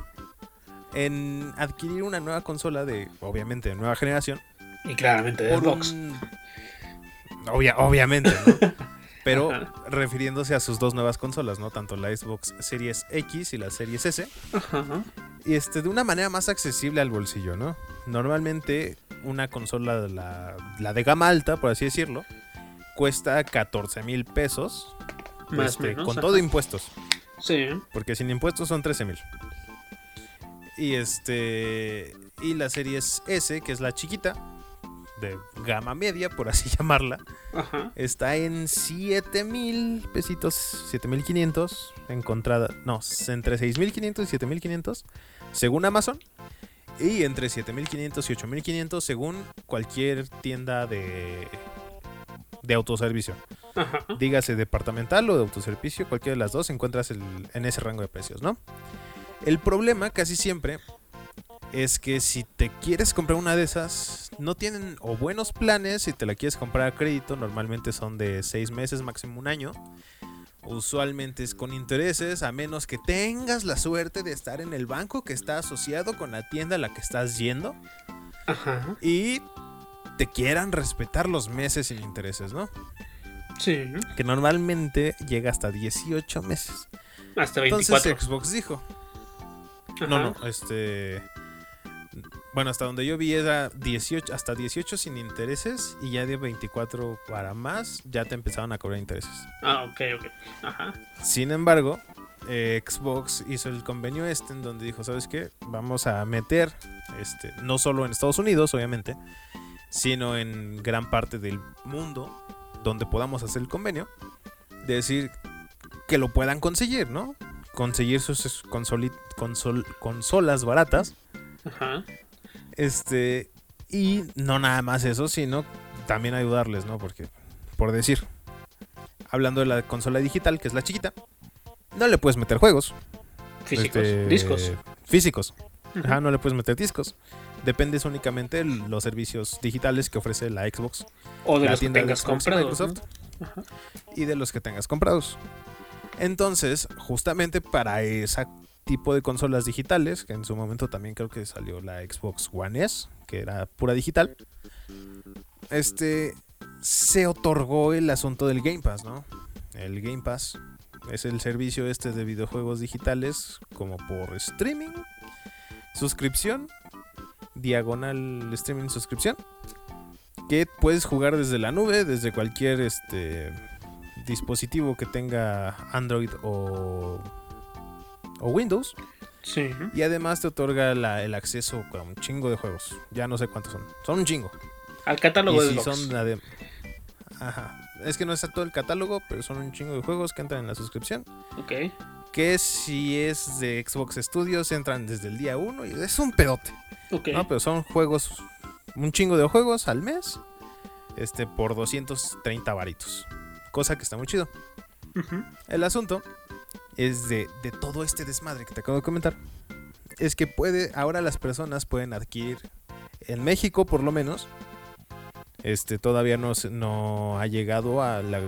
En adquirir una nueva consola de, obviamente, de nueva generación. Y claramente de Xbox. un- Obvia- obviamente, ¿no? <laughs> Pero Ajá. refiriéndose a sus dos nuevas consolas, ¿no? Tanto la Xbox Series X y la Series S. Ajá. Y este, de una manera más accesible al bolsillo, ¿no? Normalmente una consola, la, la de gama alta, por así decirlo, cuesta 14 mil pesos. Más este, menos, con ajá. todo impuestos. Sí. Porque sin impuestos son 13 mil. Y este. Y la serie S, que es la chiquita, de gama media, por así <laughs> llamarla, Ajá. está en 7 mil pesitos, 7 mil 500. Encontrada. No, entre 6 mil 500 y 7 mil 500, según Amazon. Y entre 7 mil 500 y 8 mil 500, según cualquier tienda de. De autoservicio. Ajá. Dígase departamental o de autoservicio, cualquiera de las dos encuentras el- en ese rango de precios, ¿no? El problema casi siempre es que si te quieres comprar una de esas, no tienen o buenos planes, si te la quieres comprar a crédito, normalmente son de seis meses, máximo un año. Usualmente es con intereses, a menos que tengas la suerte de estar en el banco que está asociado con la tienda a la que estás yendo Ajá. y te quieran respetar los meses sin intereses, ¿no? Sí. que normalmente llega hasta 18 meses. Hasta Entonces 24. Xbox dijo, Ajá. no, no, este bueno, hasta donde yo vi era 18 hasta 18 sin intereses y ya de 24 para más ya te empezaron a cobrar intereses. Ah, ok, ok. Ajá. Sin embargo, eh, Xbox hizo el convenio este en donde dijo, ¿sabes qué? Vamos a meter este no solo en Estados Unidos, obviamente, sino en gran parte del mundo donde podamos hacer el convenio, de decir que lo puedan conseguir, ¿no? Conseguir sus consoli- consol- consolas baratas, Ajá. Este, y no nada más eso, sino también ayudarles, ¿no? Porque, por decir, hablando de la consola digital, que es la chiquita, no le puedes meter juegos. Físicos. este, Discos. Físicos. Ujú. Ajá, no le puedes meter discos. Dependes únicamente de los servicios digitales que ofrece la Xbox O de la los que tienda de tengas comprados. ¿no? Y de los que tengas comprados. Entonces, justamente para ese tipo de consolas digitales, que en su momento también creo que salió la Xbox One S, que era pura digital, este se otorgó el asunto del Game Pass, ¿no? El Game Pass es el servicio este de videojuegos digitales como por streaming, suscripción, diagonal streaming suscripción, que puedes jugar desde la nube, desde cualquier este dispositivo que tenga Android o, o Windows. Sí. Y además te otorga la- el acceso a un chingo de juegos. Ya no sé cuántos son. Son un chingo. Al catálogo Y de si Xbox. son adem- Ajá. Es que no está todo el catálogo, pero son un chingo de juegos que entran en la suscripción. Ok. Que si es de Xbox Studios, entran desde el día 1 y es un pedote. Ok. No, pero son juegos, un chingo de juegos al mes, este, por 230 varitos. Cosa que está muy chido. El asunto es de, de todo este desmadre que te acabo de comentar. Es que puede, ahora las personas pueden adquirir, en México por lo menos, este, todavía no, no ha llegado a la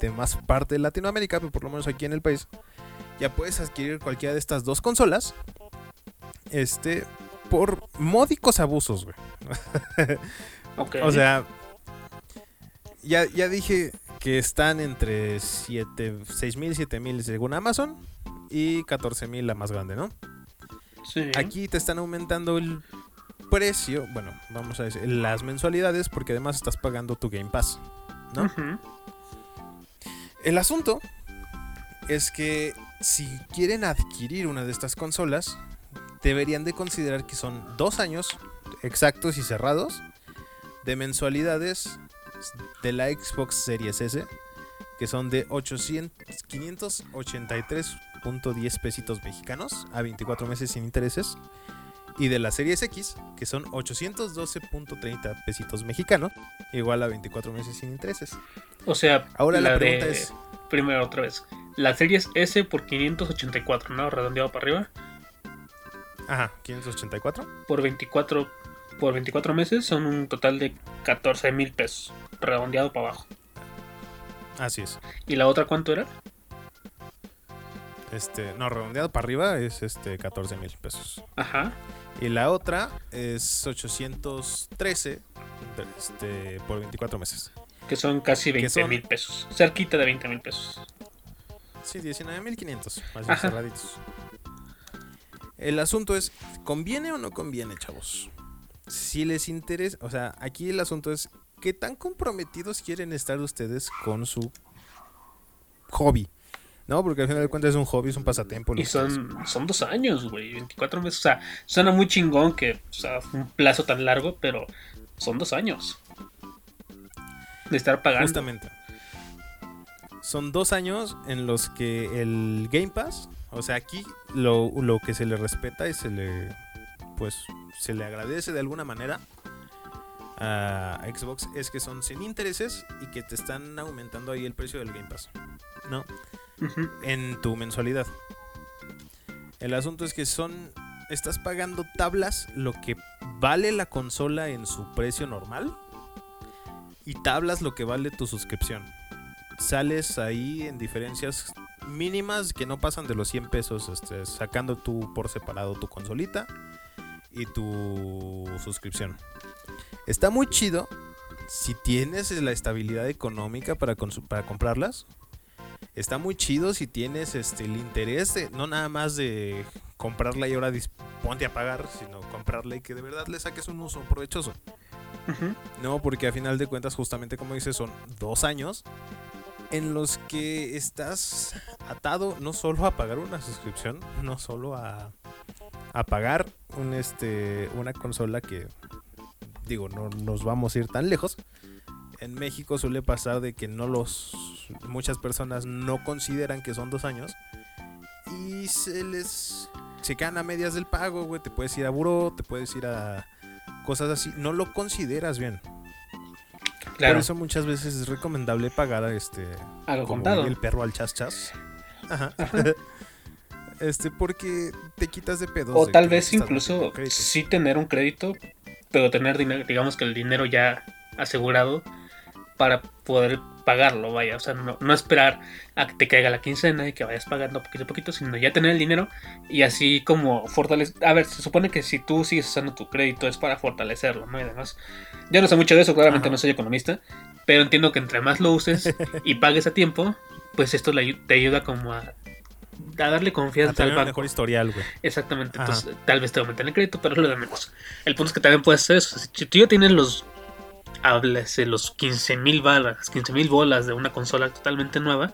demás parte de Latinoamérica, pero por lo menos aquí en el país, ya puedes adquirir cualquiera de estas dos consolas, este, por módicos abusos, güey. <laughs> O sea, ya, ya dije que están entre 7, 6 mil, 7 mil según Amazon y 14 mil la más grande, ¿no? Sí. Aquí te están aumentando el precio, bueno, vamos a decir, las mensualidades porque además estás pagando tu Game Pass, ¿no? El asunto es que si quieren adquirir una de estas consolas, deberían de considerar que son dos años exactos y cerrados de mensualidades de la Xbox Series S, que son de 800, 583 8.10 pesitos mexicanos a 24 meses sin intereses. Y de la Series X, que son 812.30 pesitos mexicanos, igual a 24 meses sin intereses. O sea, Ahora la, de- pregunta es, Primero, otra vez. La serie es S por 584, ¿no? Redondeado para arriba. ajá, 584. Por 24, por 24 meses son un total de 14 mil pesos. Redondeado para abajo. Así es. ¿Y la otra cuánto era? Este, no, redondeado para arriba es este 14 mil pesos. Ajá. Y la otra es 813 este, por 24 meses. Que son casi Que 20 son- mil pesos. Cerquita de 20 mil pesos. Sí, 19.500, así Ajá. cerraditos. El asunto es, ¿conviene o no conviene, chavos? Si les interesa, o sea, aquí el asunto es, ¿qué tan comprometidos quieren estar ustedes con su hobby? ¿No? Porque al final de cuentas es un hobby, es un pasatiempo. Y son, son dos años, güey. 24 meses. O sea, suena muy chingón que o sea, un plazo tan largo, pero son dos años. De estar pagando. Justamente. Son dos años en los que el Game Pass, o sea, aquí lo, lo que se le respeta y se le, pues, se le agradece de alguna manera a Xbox es que son sin intereses y que te están aumentando ahí el precio del Game Pass, ¿no? En tu mensualidad. El asunto es que son, estás pagando tablas lo que vale la consola en su precio normal y tablas lo que vale tu suscripción. Sales ahí en diferencias mínimas que no pasan de los 100 pesos, este, sacando tú por separado tu consolita y tu suscripción. Está muy chido si tienes la estabilidad económica para, para comprarlas. Está muy chido si tienes este, el interés de no nada más de comprarla y ahora ponte a pagar, sino comprarla y que de verdad le saques un uso provechoso. No, porque a final de cuentas, justamente como dices, son dos años en los que estás atado no solo a pagar una suscripción, no solo a, a pagar un, este, una consola que, digo, no nos vamos a ir tan lejos. En México suele pasar de que no los muchas personas no consideran que son dos años y se les se quedan a medias del pago, güey. Te puedes ir a buró, te puedes ir a cosas así. No lo consideras bien. Claro. Por eso muchas veces es recomendable pagar este contado. el perro al chas chas. Ajá. <laughs> este porque te quitas de pedos. O de tal vez incluso sí tener un crédito, pero tener dinero, digamos que el dinero ya asegurado para poder pagarlo, vaya. O sea, no, no esperar a que te caiga la quincena y que vayas pagando poquito a poquito, sino ya tener el dinero y así como fortalecer. A ver, se supone que si tú sigues usando tu crédito es para fortalecerlo, ¿no? Y además, yo no sé mucho de eso, claramente Ajá. no soy economista, pero entiendo que entre más lo uses <laughs> y pagues a tiempo, pues esto te ayuda como a, a darle a confianza al tener un banco. mejor historial, güey. Exactamente, Ajá. entonces tal vez te aumenten el crédito, pero es lo de menos. El punto es que también puedes hacer eso. Si tú ya tienes los, háblese, los 15 mil balas, 15 mil bolas de una consola totalmente nueva,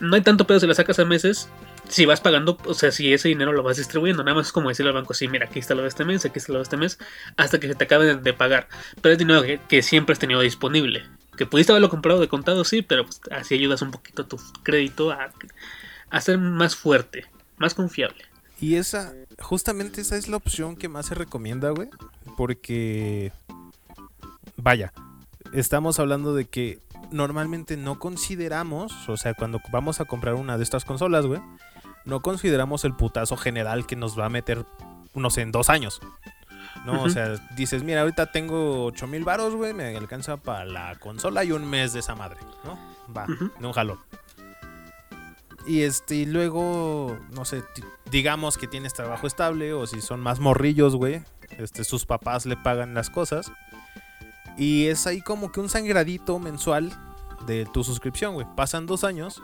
no hay tanto pedo si la sacas a meses. Si vas pagando, o sea, si ese dinero lo vas distribuyendo, nada más es como decirle al banco, sí, mira, aquí está lo de este mes, aquí está lo de este mes, hasta que se te acabe de, de pagar. Pero es dinero que, que siempre has tenido disponible. Que pudiste haberlo comprado de contado, sí, pero pues, así ayudas un poquito a tu crédito a, a ser más fuerte, más confiable. Y esa, justamente esa es la opción que más se recomienda, güey. Porque, vaya, estamos hablando de que normalmente no consideramos, o sea, cuando vamos a comprar una de estas consolas, güey, no consideramos el putazo general que nos va a meter, no sé, en dos años. No, o sea, dices, mira, ahorita tengo 8 mil baros, güey, me alcanza para la consola y un mes de esa madre, ¿no? Va, de un jalón. Y este, y luego, no sé, digamos que tienes trabajo estable o si son más morrillos, güey, este, sus papás le pagan las cosas. Y es ahí como que un sangradito mensual de tu suscripción, güey. Pasan dos años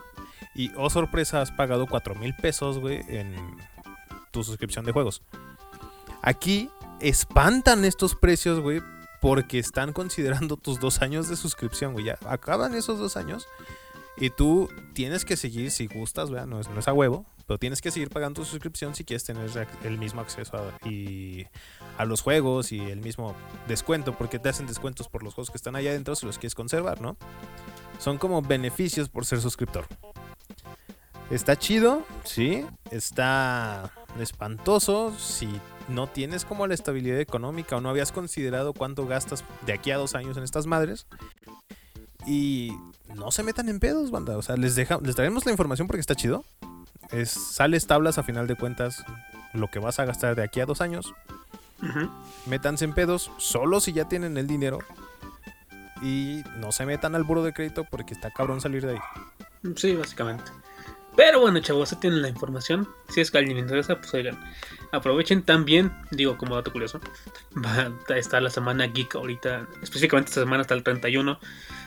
y, oh sorpresa, has pagado 4 mil pesos, güey, en tu suscripción de juegos. Aquí espantan estos precios, güey, porque están considerando tus dos años de suscripción, güey. Ya acaban esos dos años y tú tienes que seguir, si gustas. No es, no es a huevo, pero tienes que seguir pagando tu suscripción si quieres tener el mismo acceso a, y a los juegos y el mismo descuento, porque te hacen descuentos por los juegos que están allá adentro si los quieres conservar, ¿no? Son como beneficios por ser suscriptor. Está chido, sí. Está espantoso si no tienes como la estabilidad económica o no habías considerado cuánto gastas de aquí a dos años en estas madres. Y no se metan en pedos, banda. O sea, les, deja, les traemos la información porque está chido. Es, sales tablas a final de cuentas lo que vas a gastar de aquí a dos años. Ujú. Métanse en pedos solo si ya tienen el dinero. Y no se metan al buro de crédito porque está cabrón salir de ahí. Sí, básicamente. Pero bueno, chavos, ya tienen la información. Si es que a alguien le interesa, pues oigan, aprovechen también, digo como dato curioso, <laughs> va a estar la semana Geek ahorita, específicamente esta semana hasta el 31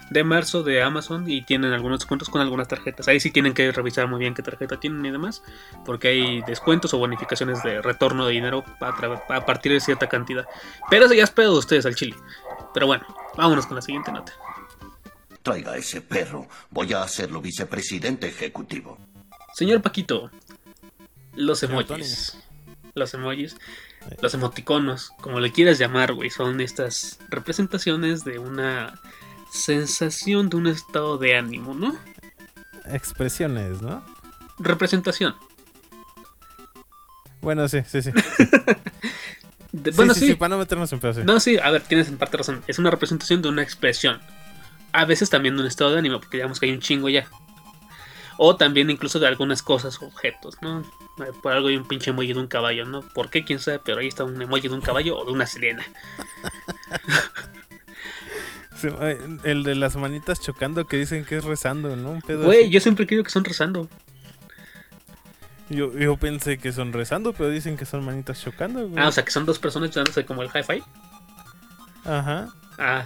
de marzo de Amazon y tienen algunos descuentos con algunas tarjetas. Ahí sí tienen que revisar muy bien qué tarjeta tienen y demás, porque hay descuentos o bonificaciones de retorno de dinero a, partir de cierta cantidad. Pero eso ya es pedo de ustedes al chile. Pero bueno, vámonos con la siguiente nota. Traiga ese perro. Voy a hacerlo vicepresidente ejecutivo. Señor Paquito, los emojis. Los emojis, los emoticonos, como le quieras llamar, güey, son estas representaciones de una sensación, de un estado de ánimo, ¿no? Expresiones, ¿no? Representación. Bueno, sí, sí, sí. <laughs> De- Sí, bueno, sí, sí. sí, para no meternos en pedos. sí. No, sí, a ver, tienes en parte razón. Es una representación de una expresión. A veces también de un estado de ánimo, porque digamos que hay un chingo ya. O también incluso de algunas cosas o objetos, ¿no? Eh, Por algo hay un pinche emoji de un caballo, ¿no? ¿Por qué? ¿Quién sabe? Pero ahí está un emoji de un caballo o de una sirena. Eh, El de las manitas chocando que dicen que es rezando, ¿no? Güey, yo siempre creo que son rezando. yo, yo pensé que son rezando, pero dicen que son manitas chocando, güey. Ah, o sea, que son dos personas dándose como el hi-fi. Ajá. Ah,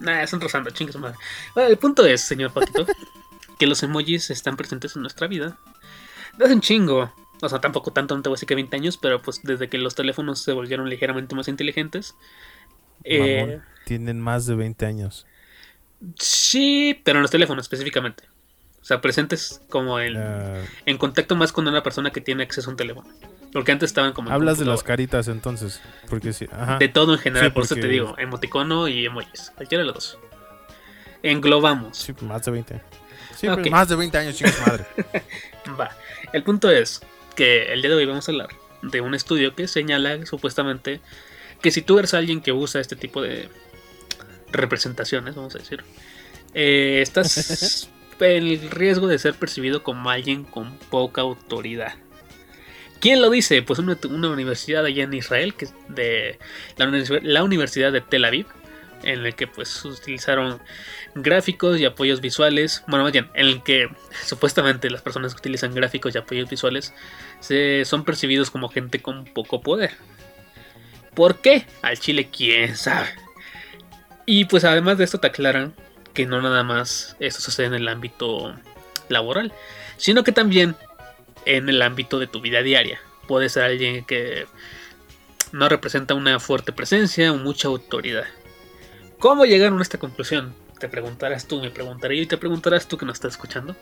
nah, son rozando, chingue su madre. Bueno, el punto es, señor Patito, <laughs> que los emojis están presentes en nuestra vida. Desde un chingo. O sea, tampoco tanto, no te voy a decir que 20 años, pero pues desde que los teléfonos se volvieron ligeramente más inteligentes. Eh, tienen más de 20 años. sí, pero en los teléfonos específicamente. O sea, presentes como en, Ah, en contacto más con una persona que tiene acceso a un teléfono. Porque antes estaban como... hablas de las caritas entonces. Porque sí. Ajá. De todo en general, Sí, por eso te digo, emoticono y emojis. Cualquiera de los dos. Englobamos. Sí, más de 20. Sí, Ok. pero más de 20 años, chicos, madre. <laughs> Va. El punto es que el día de hoy vamos a hablar de un estudio que señala supuestamente que si tú eres alguien que usa este tipo de representaciones, vamos a decir, eh, estás <laughs> en el riesgo de ser percibido como alguien con poca autoridad. ¿Quién lo dice? Pues una, una universidad allá en Israel, que es de la, la Universidad de Tel Aviv, en el que pues utilizaron gráficos y apoyos visuales, bueno, más bien, en el que <laughs> supuestamente las personas que utilizan gráficos y apoyos visuales se, son percibidos como gente con poco poder. ¿Por qué? Al chile, quién sabe. Y pues además de esto te aclaran que no nada más esto sucede en el ámbito laboral, sino que también en el ámbito de tu vida diaria. Puede ser alguien que no representa una fuerte presencia o mucha autoridad. ¿Cómo llegaron a esta conclusión? Te preguntarás tú, me preguntaré yo y te preguntarás tú que nos estás escuchando.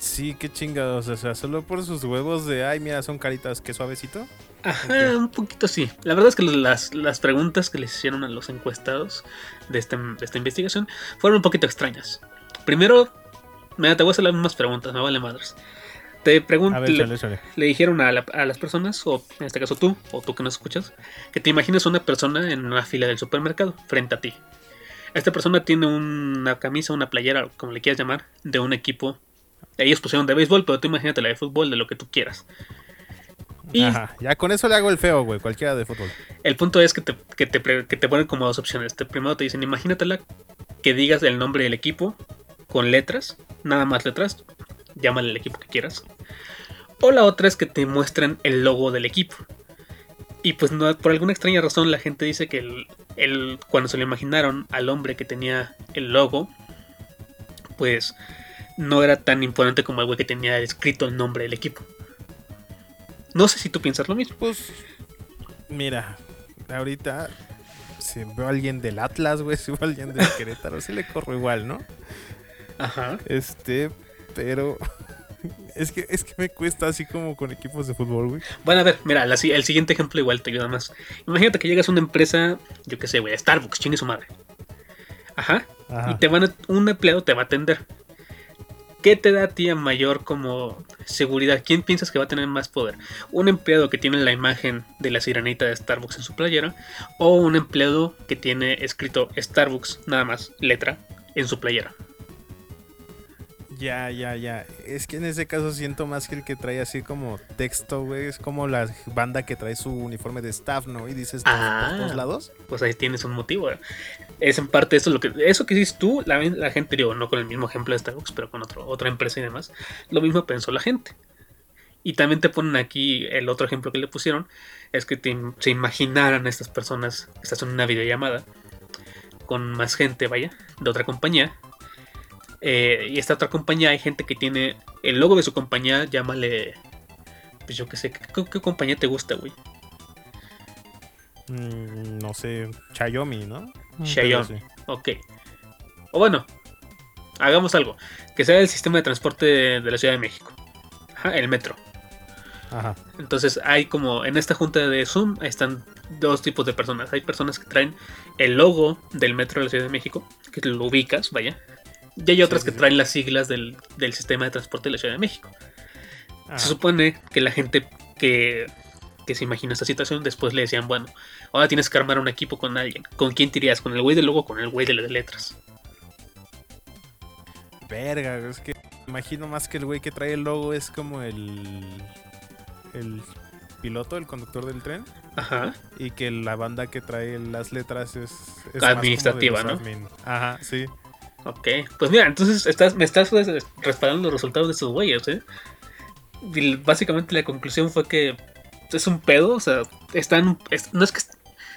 Sí, qué chingados. O sea, solo por sus huevos de, ay, mira, son caritas, qué suavecito. Ajá, un poquito sí. La verdad es que las, las preguntas que les hicieron a los encuestados de, este- de esta investigación fueron un poquito extrañas. Primero, mira, te voy a hacer las mismas preguntas, me vale madres. Te pregunto, le, le dijeron a, la- a las personas, o en este caso tú, o tú que nos escuchas, que te imagines una persona en una fila del supermercado frente a ti. Esta persona tiene una camisa, una playera, como le quieras llamar, de un equipo. Ellos pusieron de béisbol, pero tú imagínate la de fútbol, de lo que tú quieras. Y Ajá, ya con eso le hago el feo, güey, cualquiera de fútbol. el punto es que te, que te, que te ponen como dos opciones. Te, primero te dicen, imagínatela que digas el nombre del equipo con letras, nada más letras, llámale el equipo que quieras. O la otra es que te muestren el logo del equipo. Y pues no, por alguna extraña razón la gente dice que el, el- cuando se lo imaginaron al hombre que tenía el logo, pues no era tan imponente como el güey que tenía escrito el nombre del equipo. No sé si tú piensas lo mismo. Pues, mira, ahorita, si veo a alguien del Atlas, güey, <laughs> si veo a alguien del Querétaro, sí le corro igual, ¿no? Ajá. Este, pero <laughs> es que es que me cuesta así como con equipos de fútbol, güey. Bueno, a ver, mira, la el siguiente ejemplo igual te ayuda más. Imagínate que llegas a una empresa, yo qué sé, güey, Starbucks, chingue su madre. Ajá. Ajá. Y te van a- un empleado te va a atender. ¿Qué te da a ti mayor como seguridad? ¿Quién piensas que va a tener más poder? ¿Un empleado que tiene la imagen de la sirenita de Starbucks en su playera? ¿O un empleado que tiene escrito Starbucks, nada más, letra, en su playera? Ya, ya, ya. Es que en ese caso siento más que el que trae así como texto, güey. Es como la banda que trae su uniforme de staff, ¿no? Y dices Ah. por todos lados. Pues ahí tienes un motivo. Es en parte eso lo que eso que dices tú, la, la gente, digo, no con el mismo ejemplo de Starbucks, pero con otro, otra empresa y demás, lo mismo pensó la gente. Y también te ponen aquí el otro ejemplo que le pusieron, es que te, se imaginaran a estas personas, estás en una videollamada con más gente, vaya, de otra compañía. Eh, y esta otra compañía hay gente que tiene el logo de su compañía, llámale, pues yo qué sé, ¿qué, qué compañía te gusta, güey? Mm, no sé, Xiaomi, ¿no? Un Xiaomi. Ok. O bueno, hagamos algo. Que sea el sistema de transporte de, de la Ciudad de México. Ajá, el metro. Ajá. Entonces hay como en esta junta de Zoom están dos tipos de personas. Hay personas que traen el logo del metro de la Ciudad de México, que lo ubicas, vaya. Y hay otras sí, que traen las siglas del, del sistema de transporte de la Ciudad de México. Se supone que la gente que, que se imagina esta situación después le decían, bueno, ahora tienes que armar un equipo con alguien. ¿Con quién te irías? ¿Con el güey del logo o con el güey de las letras? Verga, es que imagino más que el güey que trae el logo es como el. El piloto, el conductor del tren. Ajá. Y que la banda que trae las letras es. es más como de Administrativa, ¿no? admin. Ajá, sí. Ok, pues mira, entonces estás, me estás pues, respaldando los resultados de estos güeyes, ¿eh? Básicamente la conclusión fue que es un pedo, o sea, están, es- no, es que,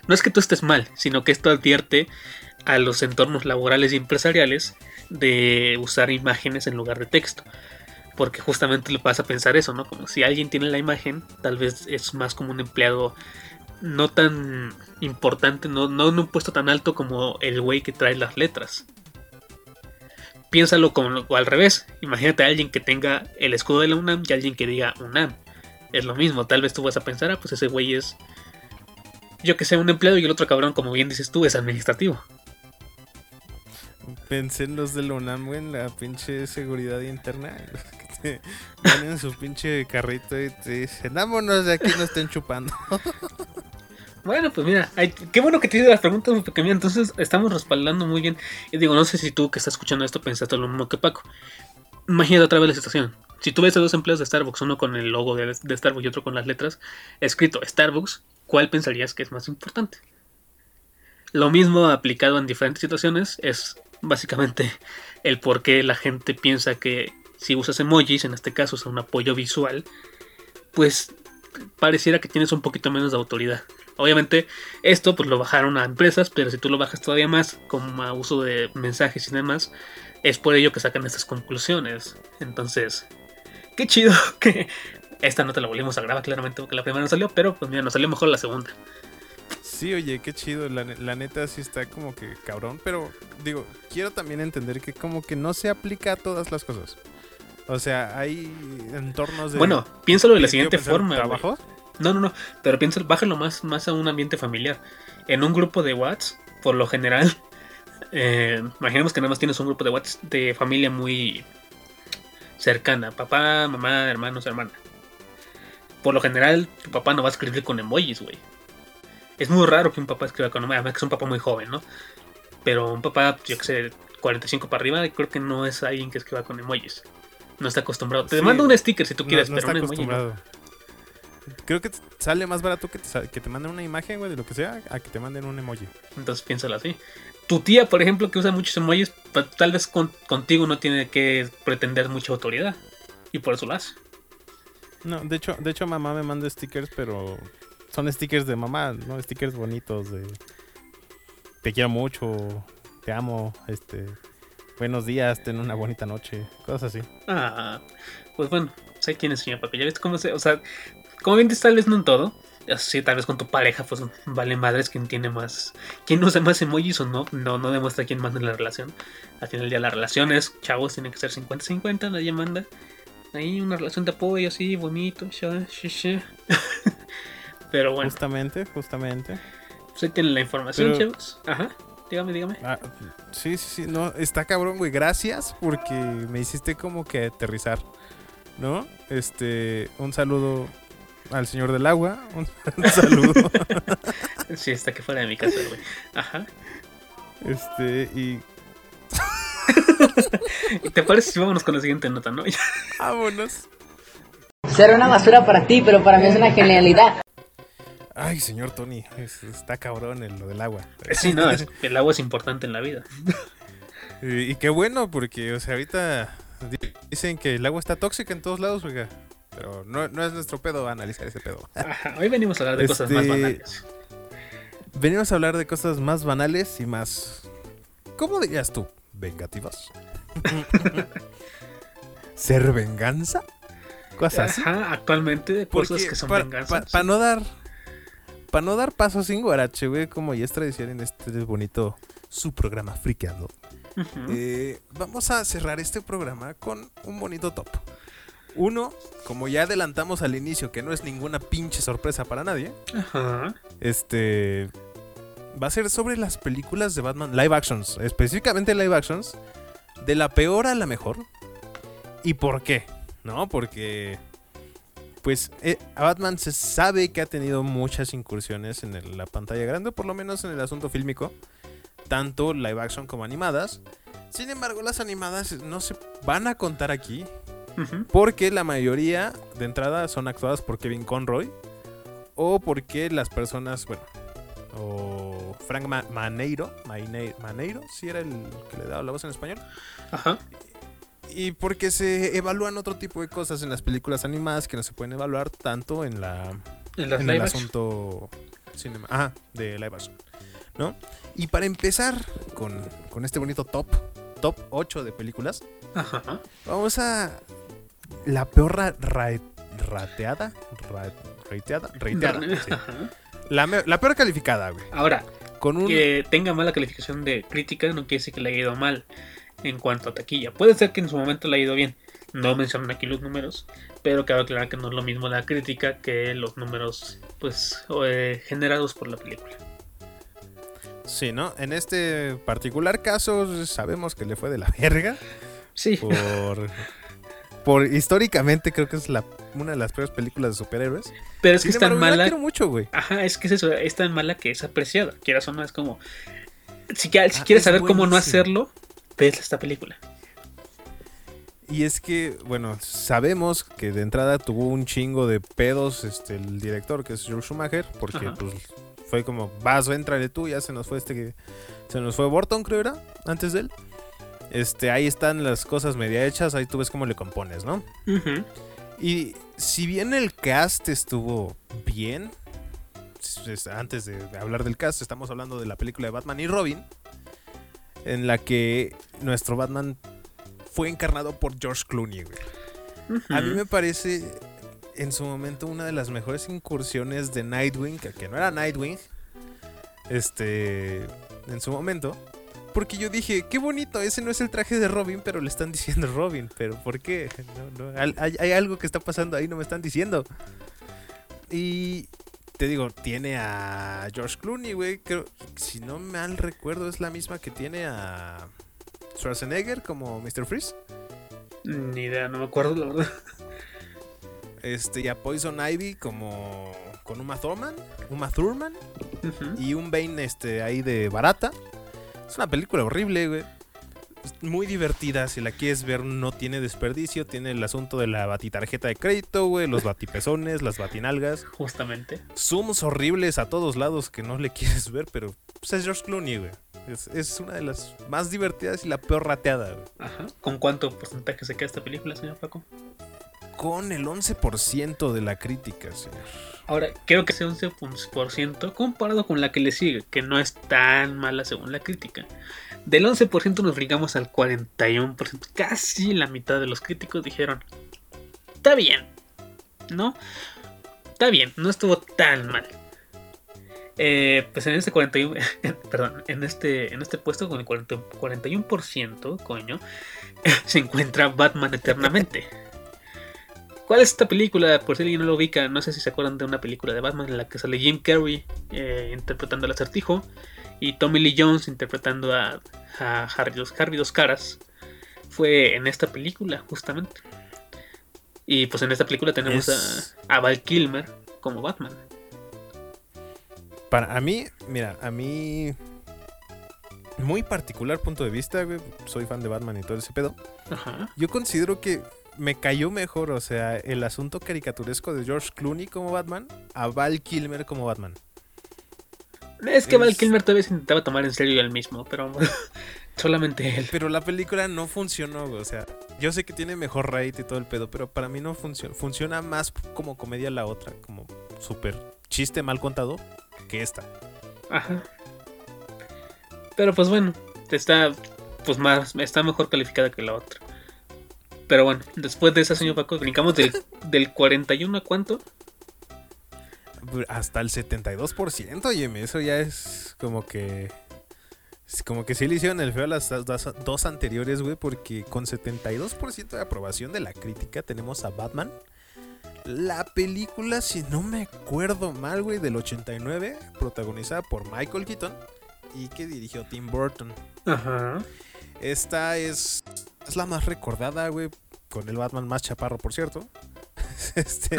no es que tú estés mal, sino que esto advierte a los entornos laborales y empresariales de usar imágenes en lugar de texto. Porque justamente le pasa a pensar eso, ¿no? Como si alguien tiene la imagen, tal vez es más como un empleado no tan importante, no, no en un puesto tan alto como el güey que trae las letras piénsalo como al revés. Imagínate a alguien que tenga el escudo de la UNAM y alguien que diga UNAM. Es lo mismo, tal vez tú vas a pensar, ah, pues ese güey es, yo que sé, un empleado y el otro cabrón, como bien dices tú, es administrativo. Pensé en los de la UNAM, güey, en la pinche seguridad interna. <laughs> que te van en su pinche carrito y te dicen, vámonos de aquí, no estén chupando. <laughs> Bueno, pues mira, qué bueno que te hice las preguntas, porque mira, entonces estamos respaldando muy bien. Y digo, no sé si tú que estás escuchando esto pensaste lo mismo que Paco. Imagínate otra vez la situación. Si tú ves a dos empleados de Starbucks, uno con el logo de, de Starbucks y otro con las letras, escrito Starbucks, ¿cuál pensarías que es más importante? Lo mismo aplicado en diferentes situaciones es básicamente el por qué la gente piensa que si usas emojis, en este caso es un apoyo visual, pues pareciera que tienes un poquito menos de autoridad. Obviamente esto pues lo bajaron a empresas, pero si tú lo bajas todavía más como a uso de mensajes y demás, es por ello que sacan estas conclusiones. Entonces, qué chido <laughs> que esta no te la volvimos a grabar claramente porque la primera no salió, pero pues mira, nos salió mejor la segunda. Sí, oye, qué chido. La, la neta sí está como que cabrón. Pero digo, quiero también entender que como que no se aplica a todas las cosas. O sea, hay entornos de... Bueno, piénsalo de la siguiente forma. güey. ¿Trabajos? No, no, no, pero piénsalo, bájalo más, más a un ambiente familiar. En un grupo de WhatsApp, por lo general, <laughs> eh, imaginemos que nada más tienes un grupo de WhatsApp de familia muy cercana, papá, mamá, hermanos, hermana. Por lo general, tu papá no va a escribir con emojis, güey. Es muy raro que un papá escriba con emojis, además que es un papá muy joven, ¿no? Pero un papá, yo que sé, 45 para arriba, creo que no es alguien que escriba con emojis. No está acostumbrado. Te Sí. mando un sticker si tú No- quieres, no pero está un emoji no. Creo que sale más barato que te, que te manden una imagen, güey, de lo que sea, a que te manden un emoji. Entonces piénsalo así. Tu tía, por ejemplo, que usa muchos emojis, tal vez con- contigo no tiene que pretender mucha autoridad. Y por eso lo hace. No, de hecho, de hecho mamá me manda stickers, pero son stickers de mamá, no stickers bonitos de te quiero mucho, te amo, este buenos días, ten una bonita noche, cosas así. Ah, pues bueno, sé quién es señor Paco. Ya ves cómo se. O sea, como bien tal vez no en todo. Así, tal vez con tu pareja, pues vale madres quién tiene más. quién usa más emojis o no. No, no demuestra quién manda en la relación. Al final del día, la relación es, chavos, tiene que ser 50-50. Nadie manda. Ahí una relación de apoyo así, bonito. sha. <laughs> Pero bueno. Justamente, justamente. Ahí tienen la información, Pero- chavos. Ajá. dígame, dígame. Ah, sí, sí, sí, no, está cabrón, güey. Gracias porque me hiciste como que aterrizar, ¿no? Este, un saludo al señor del agua, <laughs> un, saludo, Sí, está que fuera de mi casa, güey. Ajá. este, y ¿Y <laughs> te parece si vámonos con la siguiente nota, no? <laughs> vámonos. Será una basura para ti, pero para mí es una genialidad. Ay, señor Tony, es- está cabrón el, lo del agua. Sí, no, es- el agua es importante en la vida. Y, y qué bueno, porque, o sea, ahorita di- dicen que el agua está tóxica en todos lados, oiga. Pero no, no es nuestro pedo analizar ese pedo. <laughs> Ajá, hoy venimos a hablar de cosas más Este, banales. Venimos a hablar de cosas más banales y más. ¿Cómo dirías tú? ¿Vengativas? <laughs> ¿Ser venganza? Cosas así. Ajá, actualmente de cosas Porque que son para venganzas. no dar. Para no dar paso sin guarache, güey, como ya es tradición en este bonito su programa friqueando. Eh, vamos a cerrar este programa con un bonito top. Uno, como ya adelantamos al inicio, que no es ninguna pinche sorpresa para nadie, Ajá. este va a ser sobre las películas de Batman live actions, específicamente live actions, de la peor a la mejor. ¿Y por qué? ¿No? Porque pues eh, a Batman se sabe que ha tenido muchas incursiones en el- la pantalla grande, por lo menos en el asunto fílmico, tanto live action como animadas. Sin embargo, las animadas no se van a contar aquí Porque la mayoría de entrada son actuadas por Kevin Conroy. O porque las personas, bueno, o Frank Ma- Maneiro, Maneiro, si era el que le daba la voz en español. Ajá. Y porque se evalúan otro tipo de cosas en las películas animadas que no se pueden evaluar tanto en la En el asunto cinema, ajá, de live action, ¿no? Y para empezar con, con este bonito top, top 8 de películas, Ajá. Vamos a. La peor ra- ra- rateada. Ra- sí. Ajá. La, la peor calificada, güey. Ahora, Con un. que tenga mala calificación de crítica no quiere decir que le haya ido mal en cuanto a taquilla. Puede ser que en su momento le haya ido bien. No mencionan aquí los números, pero cabe aclarar que no es lo mismo la crítica que los números pues eh, generados por la película. Sí, ¿no? En este particular caso, sabemos que le fue de la verga. Sí, Por. <laughs> por históricamente, creo que es la, una de las peores películas de superhéroes. pero es que es tan yo la mala. quiero mucho, güey. Ajá, es que es eso, es tan mala que es apreciada. Quieras o no, es como. Si, Ah, quieres es saber cómo no hacerlo, ves esta película. Y es que, bueno, sabemos que de entrada tuvo un chingo de pedos este, el director, que es Joel Schumacher, porque Ajá. pues fue como, vas, entrale tú, ya se nos fue este que... Se nos fue Borton, creo era, antes de él. Este, ahí están las cosas media hechas, ahí tú ves cómo le compones, ¿no? Y si bien el cast estuvo bien, es- antes de hablar del cast, estamos hablando de la película de Batman y Robin, en la que nuestro Batman fue encarnado por George Clooney, güey. A mí me parece en su momento una de las mejores incursiones de Nightwing, que, que no era Nightwing, este, en su momento. Porque yo dije, qué bonito, ese no es el traje de Robin, pero le están diciendo Robin. Pero ¿por qué? <laughs> No, no, hay, hay- algo que está pasando ahí, no me están diciendo. Y te digo, tiene a George Clooney, güey. Creo, si no mal recuerdo, es la misma que tiene a Schwarzenegger como Mr. Freeze. Ni idea, no me acuerdo, la verdad. Este, y a Poison Ivy como con Uma Thurman, Uma Thurman y un Bane este ahí de barata. Es una película horrible, güey. Es Muy divertida, si la quieres ver no tiene desperdicio, tiene el asunto de la batitarjeta de crédito, güey, los batipezones, las batinalgas, Justamente. zooms horribles a todos lados que no le quieres ver, pero pues, es George Clooney, güey. Es, es una de las más divertidas y la peor rateada, güey. Ajá. ¿Con cuánto porcentaje se queda esta película, señor Paco? Con el 11% de la crítica, señor. Ahora, creo que ese 11% comparado con la que le sigue, que no es tan mala según la crítica. Del 11% nos brincamos al 41%. Casi la mitad de los críticos dijeron, está bien, ¿no? Está bien, no estuvo tan mal. Eh, pues en este 41, <laughs> perdón, en este, en este puesto con el 40 41%, coño, <laughs> se encuentra Batman Eternamente. ¿Cuál es esta película? Por si alguien no lo ubica, no sé si se acuerdan de una película de Batman en la que sale Jim Carrey eh, interpretando al acertijo Y Tommy Lee Jones interpretando a, a Harry, dos, Harry Dos Caras fue en esta película, justamente. Y pues en esta película tenemos Es- a, a Val Kilmer como Batman. Para a mí, mira, a mí. Muy particular punto de vista, güey. Soy fan de Batman y todo ese pedo. Ajá. Yo considero que me cayó mejor, o sea, el asunto caricaturesco de George Clooney como Batman a Val Kilmer como Batman. Es que Val Kilmer todavía se intentaba tomar en serio él mismo, pero <laughs> solamente él. Pero la película no funcionó, o sea, yo sé que tiene mejor rate y todo el pedo, pero para mí no funciona. Funciona más como comedia la otra, como súper chiste mal contado que esta. Ajá. Pero pues bueno, está pues más está mejor calificada que la otra. Pero bueno, después de esa señor Paco, brincamos del, <laughs> del 41 a cuánto? Hasta el 72%, oye, eso ya es como que. como que sí le hicieron el feo a las dos, dos anteriores, güey, porque con 72% de aprobación de la crítica tenemos a Batman. La película, si no me acuerdo mal, güey, del 89, protagonizada por Michael Keaton y que dirigió Tim Burton. Ajá. Esta es, es la más recordada, güey, con el Batman más chaparro, por cierto. <laughs> este,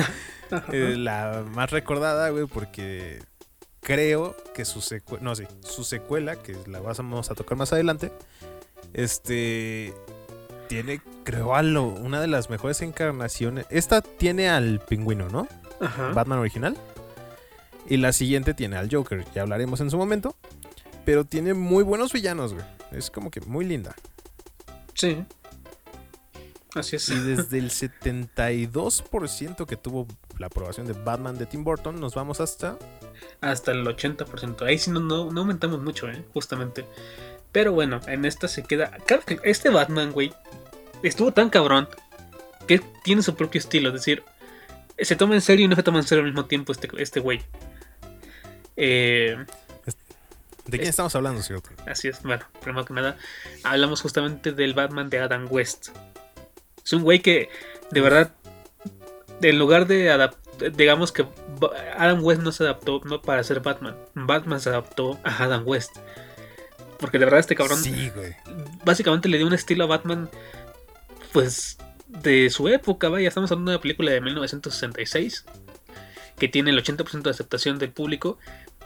eh, la más recordada, güey, porque creo que su secuela, no, sí, su secuela, que la vamos a tocar más adelante, este, tiene, creo, a lo- una de las mejores encarnaciones. Esta tiene al pingüino, ¿no? Ajá. Batman original. Y la siguiente tiene al Joker, ya hablaremos en su momento. Pero tiene muy buenos villanos, güey. Es como que muy linda. Sí. Así es. Y desde el 72% que tuvo la aprobación de Batman de Tim Burton, nos vamos hasta... Hasta el 80%. Ahí sí no, no, no aumentamos mucho, ¿eh? Justamente. Pero bueno, en esta se queda. Claro que este Batman, güey, estuvo tan cabrón que tiene su propio estilo. Es decir, se toma en serio y no se toma en serio al mismo tiempo este, este güey. Eh, ¿De quién Es- estamos hablando, cierto? Así es, bueno, primero que nada, hablamos justamente del Batman de Adam West. Es un güey que, de verdad, en lugar de adaptar, digamos que Adam West no se adaptó no para ser Batman, Batman se adaptó a Adam West. Porque de verdad este cabrón Sí, güey. básicamente le dio un estilo a Batman, pues, de su época, vaya, estamos hablando de una película de 1966, que tiene el 80% de aceptación del público,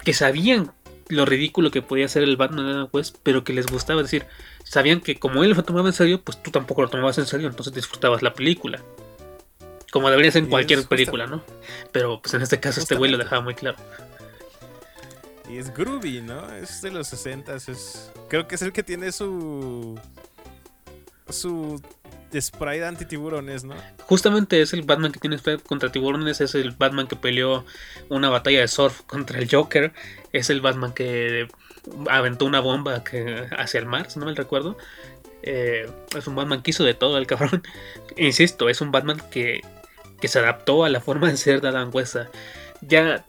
que sabían lo ridículo que podía ser el Batman de Adam West, pero que les gustaba, es decir, sabían que como él lo tomaba en serio, pues tú tampoco lo tomabas en serio, entonces disfrutabas la película. Como debería ser en cualquier película, ¿no? Pero pues en este caso este güey lo dejaba muy claro. Y es groovy, ¿no? Es de los 60 es Creo que es el que tiene su... Su antitiburones, ¿no? Justamente es el Batman que tiene contra tiburones, es el Batman que peleó una batalla de surf contra el Joker, es el Batman que aventó una bomba que, hacia el mar, si no me recuerdo. Eh, es un Batman que hizo de todo el cabrón. <laughs> Insisto, es un Batman que, que se adaptó a la forma de ser de Adam West. Ya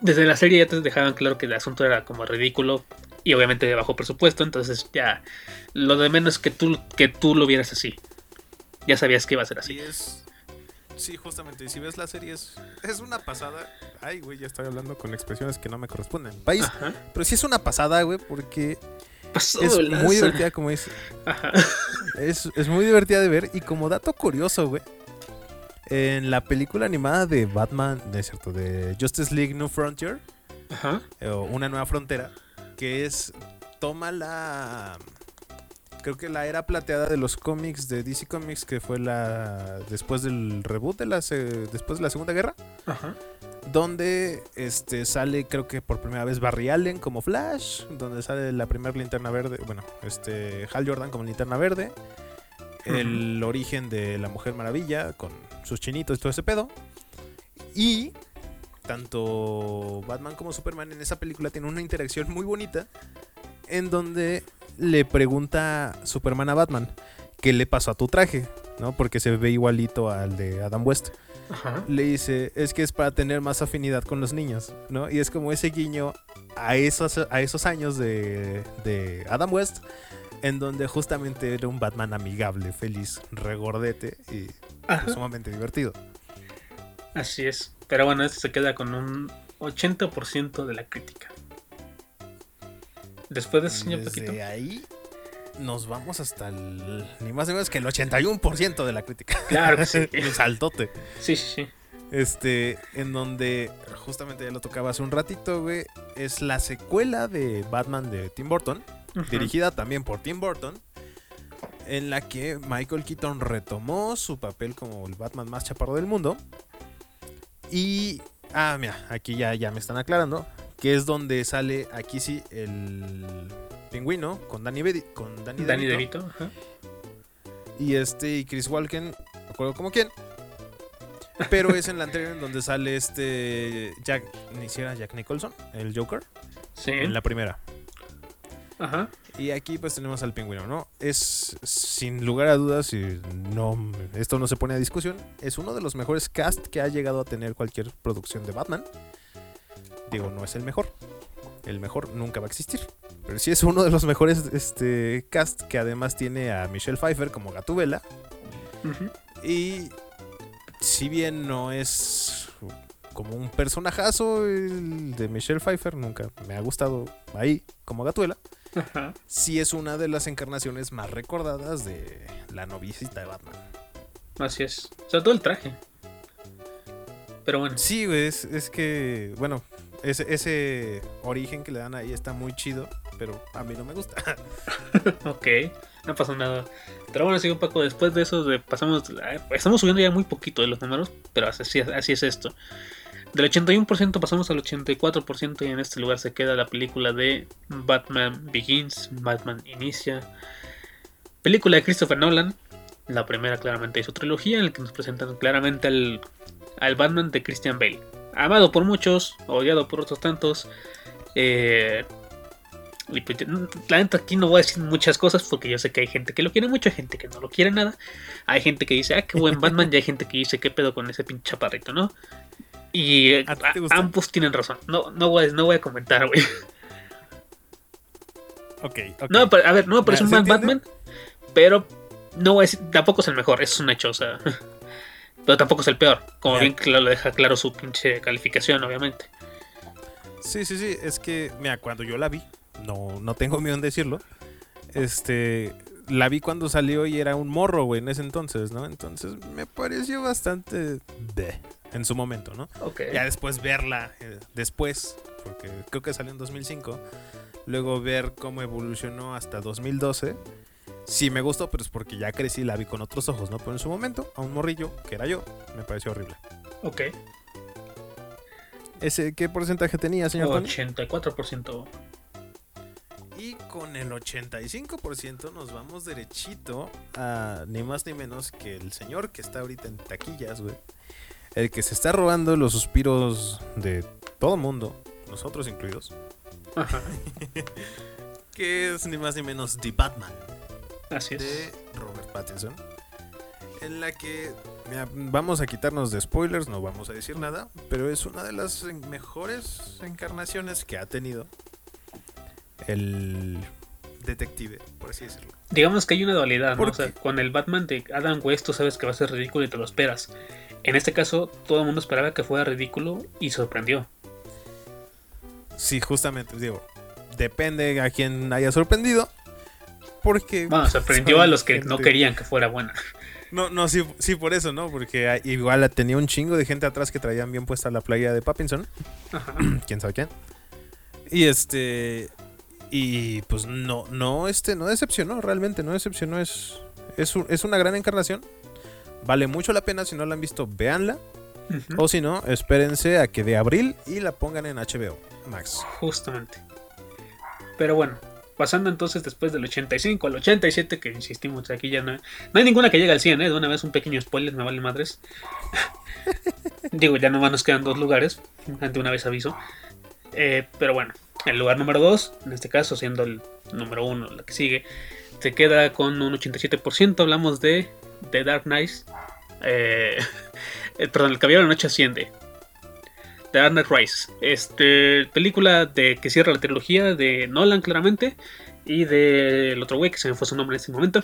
desde la serie ya te dejaban claro que el asunto era como ridículo y obviamente de bajo presupuesto, entonces ya lo de menos que tú, que tú lo vieras así. Ya sabías que iba a ser así. Sí, es. Sí, justamente. Y si ves la serie, es, es una pasada. Ay, güey, ya estoy hablando con expresiones que no me corresponden. País. Ajá. Pero sí es una pasada, güey, porque Pasó es muy divertida, como dice. Ajá. <laughs> Es, es muy divertida de ver. Y como dato curioso, güey. En la película animada de Batman, de cierto, de Justice League New Frontier, Ajá. eh, o Una Nueva Frontera, que es. Toma la. Creo que la era plateada de los cómics de DC Comics, que fue la. Después del reboot de la. Después de la Segunda Guerra. Ajá. donde este sale creo que por primera vez Barry Allen como Flash, donde sale la primera linterna verde, bueno, este Hal Jordan como linterna verde, el origen de la Mujer Maravilla con sus chinitos y todo ese pedo. Y tanto Batman como Superman en esa película tienen una interacción muy bonita en donde le pregunta Superman a Batman qué le pasó a tu traje, ¿no? Porque se ve igualito al de Adam West Ajá. le dice, es que es para tener más afinidad con los niños, ¿no? Y es como ese guiño a esos, a esos años de, de Adam West, en donde justamente era un Batman amigable, feliz, regordete y pues, sumamente divertido. Así es. Pero bueno, este se queda con un 80% de la crítica. Después de eso, señor Desde Paquito. ahí nos vamos hasta el. Ni más ni menos que el 81% de la crítica. Claro que sí. <laughs> Un saltote. Sí, sí, sí. Este, en donde justamente ya lo tocaba hace un ratito, güey. Es la secuela de Batman de Tim Burton, dirigida también por Tim Burton, en la que Michael Keaton retomó su papel como el Batman más chaparro del mundo. Y, ah, mira, aquí ya, ya me están aclarando, que es donde sale, aquí sí, el pingüino con Danny, Bedi- con Danny, Danny DeVito. DeVito. ajá. Y este, y Chris Walken, me acuerdo como quién. Pero es en la anterior en donde sale este Jack, ni siquiera Jack Nicholson, el Joker, Sí. en la primera. Ajá. Y aquí pues tenemos al pingüino, ¿no? Es sin lugar a dudas, y no, esto no se pone a discusión, es uno de los mejores cast que ha llegado a tener cualquier producción de Batman. Digo, no es el mejor. El mejor nunca va a existir. Pero sí es uno de los mejores este, cast que además tiene a Michelle Pfeiffer como Gatubela. Y si bien no es como un personajazo el de Michelle Pfeiffer, nunca me ha gustado ahí como Gatuela, Ajá. sí es una de las encarnaciones más recordadas de la noviecita de Batman. Así es. Sobre todo el traje. Pero bueno. Sí, es, es que, bueno, ese, ese origen que le dan ahí está muy chido, pero a mí no me gusta. <laughs> Ok, no pasa nada. Pero bueno, sí, un poco después de eso, pasamos. eh, Estamos subiendo ya muy poquito de los números, pero así, así es esto. Del 81% pasamos al 84% y en este lugar se queda la película de Batman Begins, Batman Inicia. Película de Christopher Nolan, la primera claramente de su trilogía, en la que nos presentan claramente al, al Batman de Christian Bale. Amado por muchos, odiado por otros tantos. Eh, pues, la neta aquí no voy a decir muchas cosas porque yo sé que hay gente que lo quiere mucho, hay gente que no lo quiere nada. Hay gente que dice, ah, qué buen Batman, y hay gente que dice, qué pedo con ese pinche chaparrito, ¿no? Y ambos tienen razón. No, no, voy, a- no voy a comentar, güey. Ok, ok. No, a ver, no me parece un ¿se mal? Batman, pero no voy a decir, tampoco es el mejor, eso es un hecho, o sea. Pero tampoco es el peor, como bien lo deja claro su pinche calificación, obviamente. Sí, sí, sí. Es que, mira, cuando yo la vi, no, no tengo miedo en decirlo. Este. La vi cuando salió y era un morro, güey, en ese entonces, ¿no? Entonces me pareció bastante. bleh en su momento, ¿no? Ok. Ya después verla, eh, después, porque creo que salió en 2005. Luego ver cómo evolucionó hasta 2012. Sí me gustó, pero es porque ya crecí y la vi con otros ojos, ¿no? Pero en su momento, a un morrillo, que era yo, me pareció horrible. Ok. ¿Ese qué porcentaje tenía, señor Tony? 84%. Y con el 85% nos vamos derechito a ni más ni menos que el señor que está ahorita en taquillas, güey. El que se está robando los suspiros de todo mundo, nosotros incluidos. Ajá. <laughs> Que es ni más ni menos The Batman Así es. de Robert Pattinson. En la que, mira, vamos a quitarnos de spoilers, no vamos a decir nada, pero es una de las mejores encarnaciones que ha tenido el detective, por así decirlo. Digamos que hay una dualidad, ¿no? ¿Por O sea, con el Batman de Adam West tú sabes que va a ser ridículo y te lo esperas. En este caso, todo el mundo esperaba que fuera ridículo y sorprendió. Sí, justamente, digo, depende a quien haya sorprendido. Porque. Bueno, sorprendió son a los que no querían que fuera buena. No, no, sí, sí, por eso, ¿no? Porque igual tenía un chingo de gente atrás que traían bien puesta la playa de Pattinson. Ajá. <clears throat> quién sabe quién. Y este. Y pues no, no, este, no decepcionó, realmente, no decepcionó. Es, es, un- es una gran encarnación. Vale mucho la pena, si no la han visto, véanla. Ujú. O si no, espérense a que de abril y la pongan en HBO Max. Justamente. Pero bueno, pasando entonces después del 85 al 87, que insistimos aquí ya no, no hay ninguna que llegue al 100, ¿eh? De una vez un pequeño spoiler, me vale madres. <laughs> Digo, ya nomás nos quedan dos lugares, de una vez aviso. Eh, pero bueno, el lugar número 2, en este caso siendo el número 1, la que sigue, se queda con un 87%. Hablamos de The Dark Knight. Eh, <laughs> perdón, el Caballero de la Noche asciende. The Dark Knight Rise. Este, película de que cierra la trilogía de Nolan, claramente. Y del otro güey, que se me fue su nombre en este momento.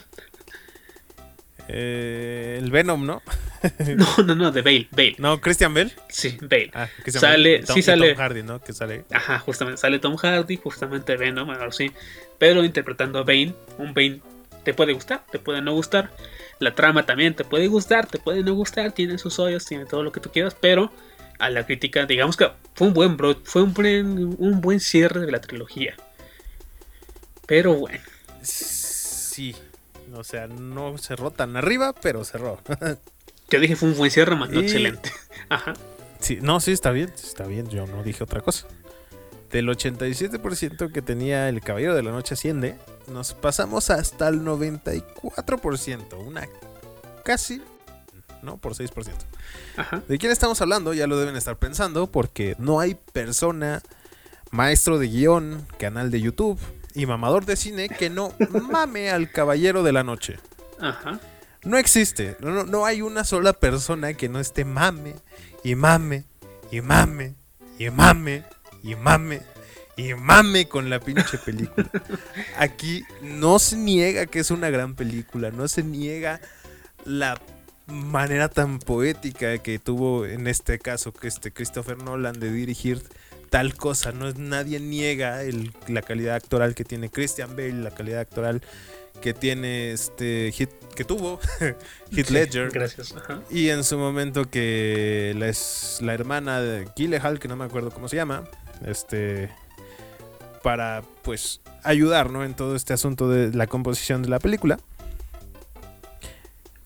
Eh, el Venom, ¿no? <laughs> No, no, no, de Bale, Bale. No, Christian Bell. Sí, Bale. Ah, Christian Sale- Bale. Tom- sí sale. Tom Hardy, ¿no? Que sale. Ajá, justamente sale Tom Hardy, justamente Venom, ahora sí. Pero interpretando a Bane, un Bane te puede gustar, te puede no gustar. La trama también te puede gustar, te puede no gustar, tiene sus hoyos, tiene todo lo que tú quieras, pero a la crítica, digamos que fue un buen bro- fue un buen, un buen cierre de la trilogía. Pero bueno, Sí. O sea, no cerró tan arriba, pero cerró. <laughs> yo dije fue un buen cierre, más no Y- excelente. <laughs> Ajá. Sí, no, sí, está bien, está bien, yo no dije otra cosa. Del 87% que tenía el Caballero de la Noche Asciende, nos pasamos hasta el 94%, una casi, no, por 6%. Ajá. ¿De quién estamos hablando? Ya lo deben estar pensando, porque no hay persona, maestro de guion, canal de YouTube y mamador de cine que no <laughs> mame al Caballero de la Noche. Ajá. No existe. No, no- no hay una sola persona que no esté mame y mame y mame y mame y mame y mame con la pinche película. <laughs> Aquí no se niega que es una gran película, no se niega la manera tan poética que tuvo en este caso que este Christopher Nolan de dirigir tal cosa. No es nadie niega el- la calidad actoral que tiene Christian Bale, la calidad actoral que tiene este hit que tuvo <laughs> Heath Sí, Ledger Gracias. Ajá. y en su momento que la, es, la hermana de Gyllenhaal que no me acuerdo cómo se llama este para pues ayudar ¿no? en todo este asunto de la composición de la película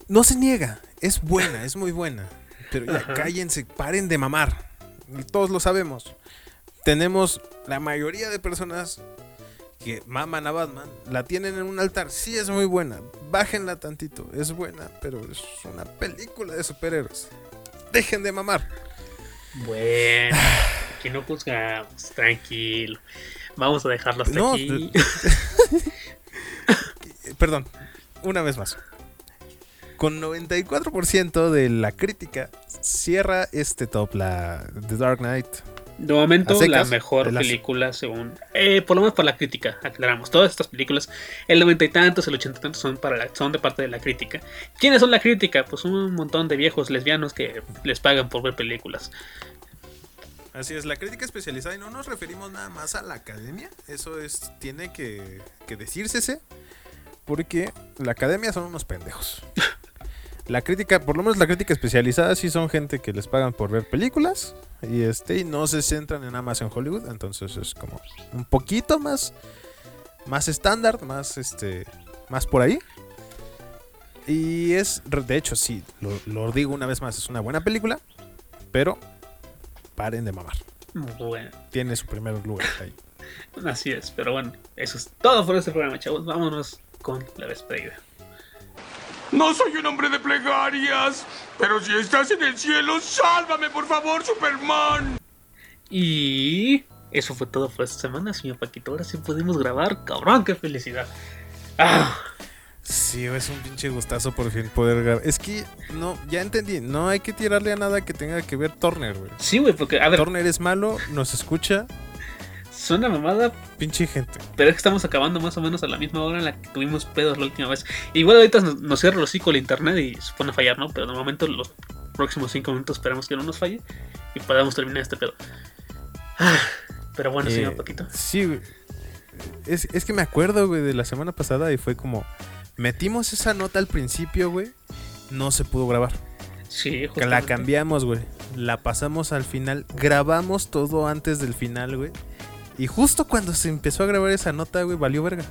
no se niega es buena es muy buena pero ya Ajá. cállense paren de mamar todos lo sabemos tenemos la mayoría de personas que maman a Batman, la tienen en un altar. Sí, es muy buena. Bájenla tantito. Es buena, pero es una película de superhéroes. Dejen de mamar. Bueno, aquí no juzgamos, tranquilo. Vamos a dejarlo hasta No, aquí. <laughs> <laughs> Perdón, una vez más. Con 94% de la crítica, cierra este top, la The Dark Knight. De momento, secas, la mejor las- película según... Eh, por lo menos para la crítica, aclaramos. Todas estas películas, el noventa y tantos, el ochenta y tantos son, para la- son de parte de la crítica. ¿Quiénes son la crítica? Pues un montón de viejos lesbianos que les pagan por ver películas. Así es, la crítica especializada y no nos referimos nada más a la academia. Eso es tiene que, que decírsese porque la academia son unos pendejos. <laughs> La crítica, por lo menos la crítica especializada sí son gente que les pagan por ver películas y este y no se centran en nada más en Hollywood, entonces es como un poquito más más estándar, más este más por ahí. Y es de hecho sí, lo, lo digo una vez más, es una buena película, pero paren de mamar Bueno, tiene su primer lugar ahí. <laughs> así es. Pero bueno, eso es todo por este programa, chavos. Vámonos con la despedida. No soy un hombre de plegarias, pero si estás en el cielo, sálvame por favor, Superman. Y eso fue todo por esta semana, señor Paquito. Ahora sí pudimos grabar. Cabrón, qué felicidad. Ah, Sí, es un pinche gustazo por fin poder grabar. Es que, no, ya entendí, no hay que tirarle a nada que tenga que ver Turner, güey. sí, güey, porque, a ver, Turner es malo, nos escucha, suena mamada, pinche gente. pero es que estamos acabando más o menos a la misma hora en la que tuvimos pedos la última vez. Igual ahorita nos, nos cierra el hocico el internet y se pone a fallar, ¿no? Pero de momento los próximos cinco minutos esperamos que no nos falle y podamos terminar este pedo. Ah, pero bueno, señor Eh, Paquito. Sí, güey. Es, es que me acuerdo, güey, de la semana pasada y fue como, metimos esa nota al principio, güey, no se pudo grabar. Sí, Que la justamente. cambiamos, güey. La pasamos al final. Grabamos todo antes del final, güey. Y justo cuando se empezó a grabar esa nota, güey, valió verga.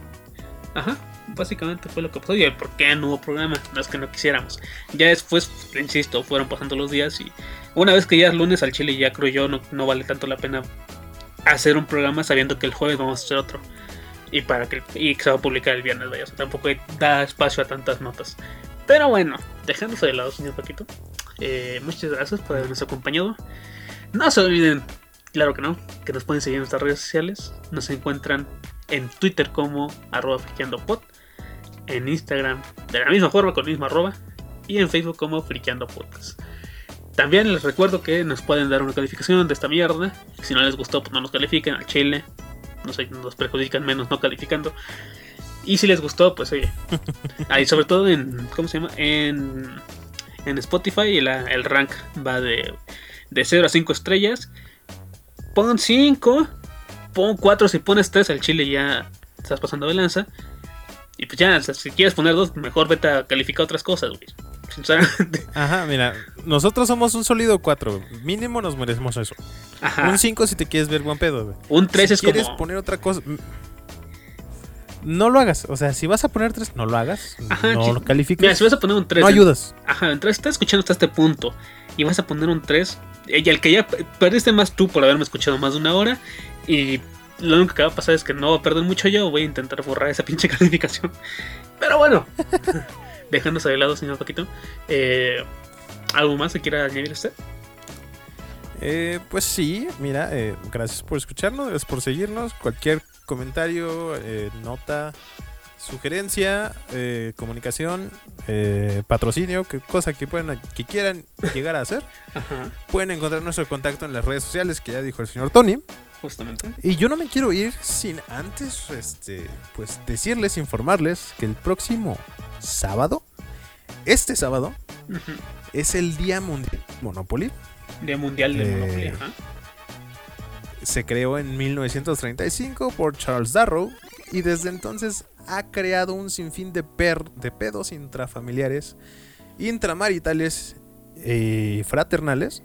Ajá, básicamente fue lo que pasó. Y el por qué no hubo programa, no es que no quisiéramos. Ya después, insisto, fueron pasando los días y una vez que ya es lunes al Chile, ya creo yo, no, no vale tanto la pena hacer un programa sabiendo que el jueves vamos a hacer otro. Y para que, y que se va a publicar el viernes, vaya. Tampoco da espacio a tantas notas. Pero bueno, dejándose de lado, señor Paquito. eh, muchas gracias por habernos acompañado. No se olviden, claro que no, que nos pueden seguir en nuestras redes sociales. Nos encuentran en Twitter como arroba friqueandopod, en Instagram de la misma forma con el mismo arroba y en Facebook como friqueando podcast. También les recuerdo que nos pueden dar una calificación de esta mierda. Si no les gustó, pues no nos califiquen al chile. No sé, nos perjudican menos no calificando. Y si les gustó, pues oye. <laughs> Ahí sobre todo en. ¿Cómo se llama? En en Spotify el rank va de, de 0 a 5 estrellas. Pon 5, pon 4 si pones 3 al chile ya estás pasando de lanza. Y pues ya, si quieres poner 2, mejor vete a calificar otras cosas, güey. <laughs> Sinceramente. Ajá, mira, nosotros somos un sólido 4. Mínimo nos merecemos eso. Ajá. Un 5 si te quieres ver buen pedo, güey. Un 3 si es quieres como... poner otra cosa. No lo hagas. O sea, si vas a poner 3, no lo hagas. Ajá, no lo califiques. Mira, si vas a poner un 3... no ayudas. Ajá, entonces estás escuchando hasta este punto y vas a poner un 3. Y el que ya perdiste más tú por haberme escuchado más de una hora. Y lo único que va a pasar es que no va a perder mucho yo. Voy a intentar borrar esa <laughs> pinche calificación. Pero bueno, <laughs> dejándose de lado, señor Paquito. eh, ¿Algo más que quiera añadir usted? Eh, pues sí, mira, eh, gracias por escucharnos, gracias por seguirnos. Cualquier comentario, eh, nota, sugerencia, eh, comunicación, eh, patrocinio, que cosa que puedan, que quieran llegar a hacer, <laughs> Ajá, pueden encontrar nuestro contacto en las redes sociales que ya dijo el señor Tony. justamente. Y yo no me quiero ir sin antes, este, pues decirles, informarles que el próximo sábado, este sábado, es el Día Mundial de Monopoly. Día Mundial de Eh, Monopoly. Ajá. Se creó en 1935 por Charles Darrow y desde entonces ha creado un sinfín de, per de pedos intrafamiliares, intramaritales y fraternales.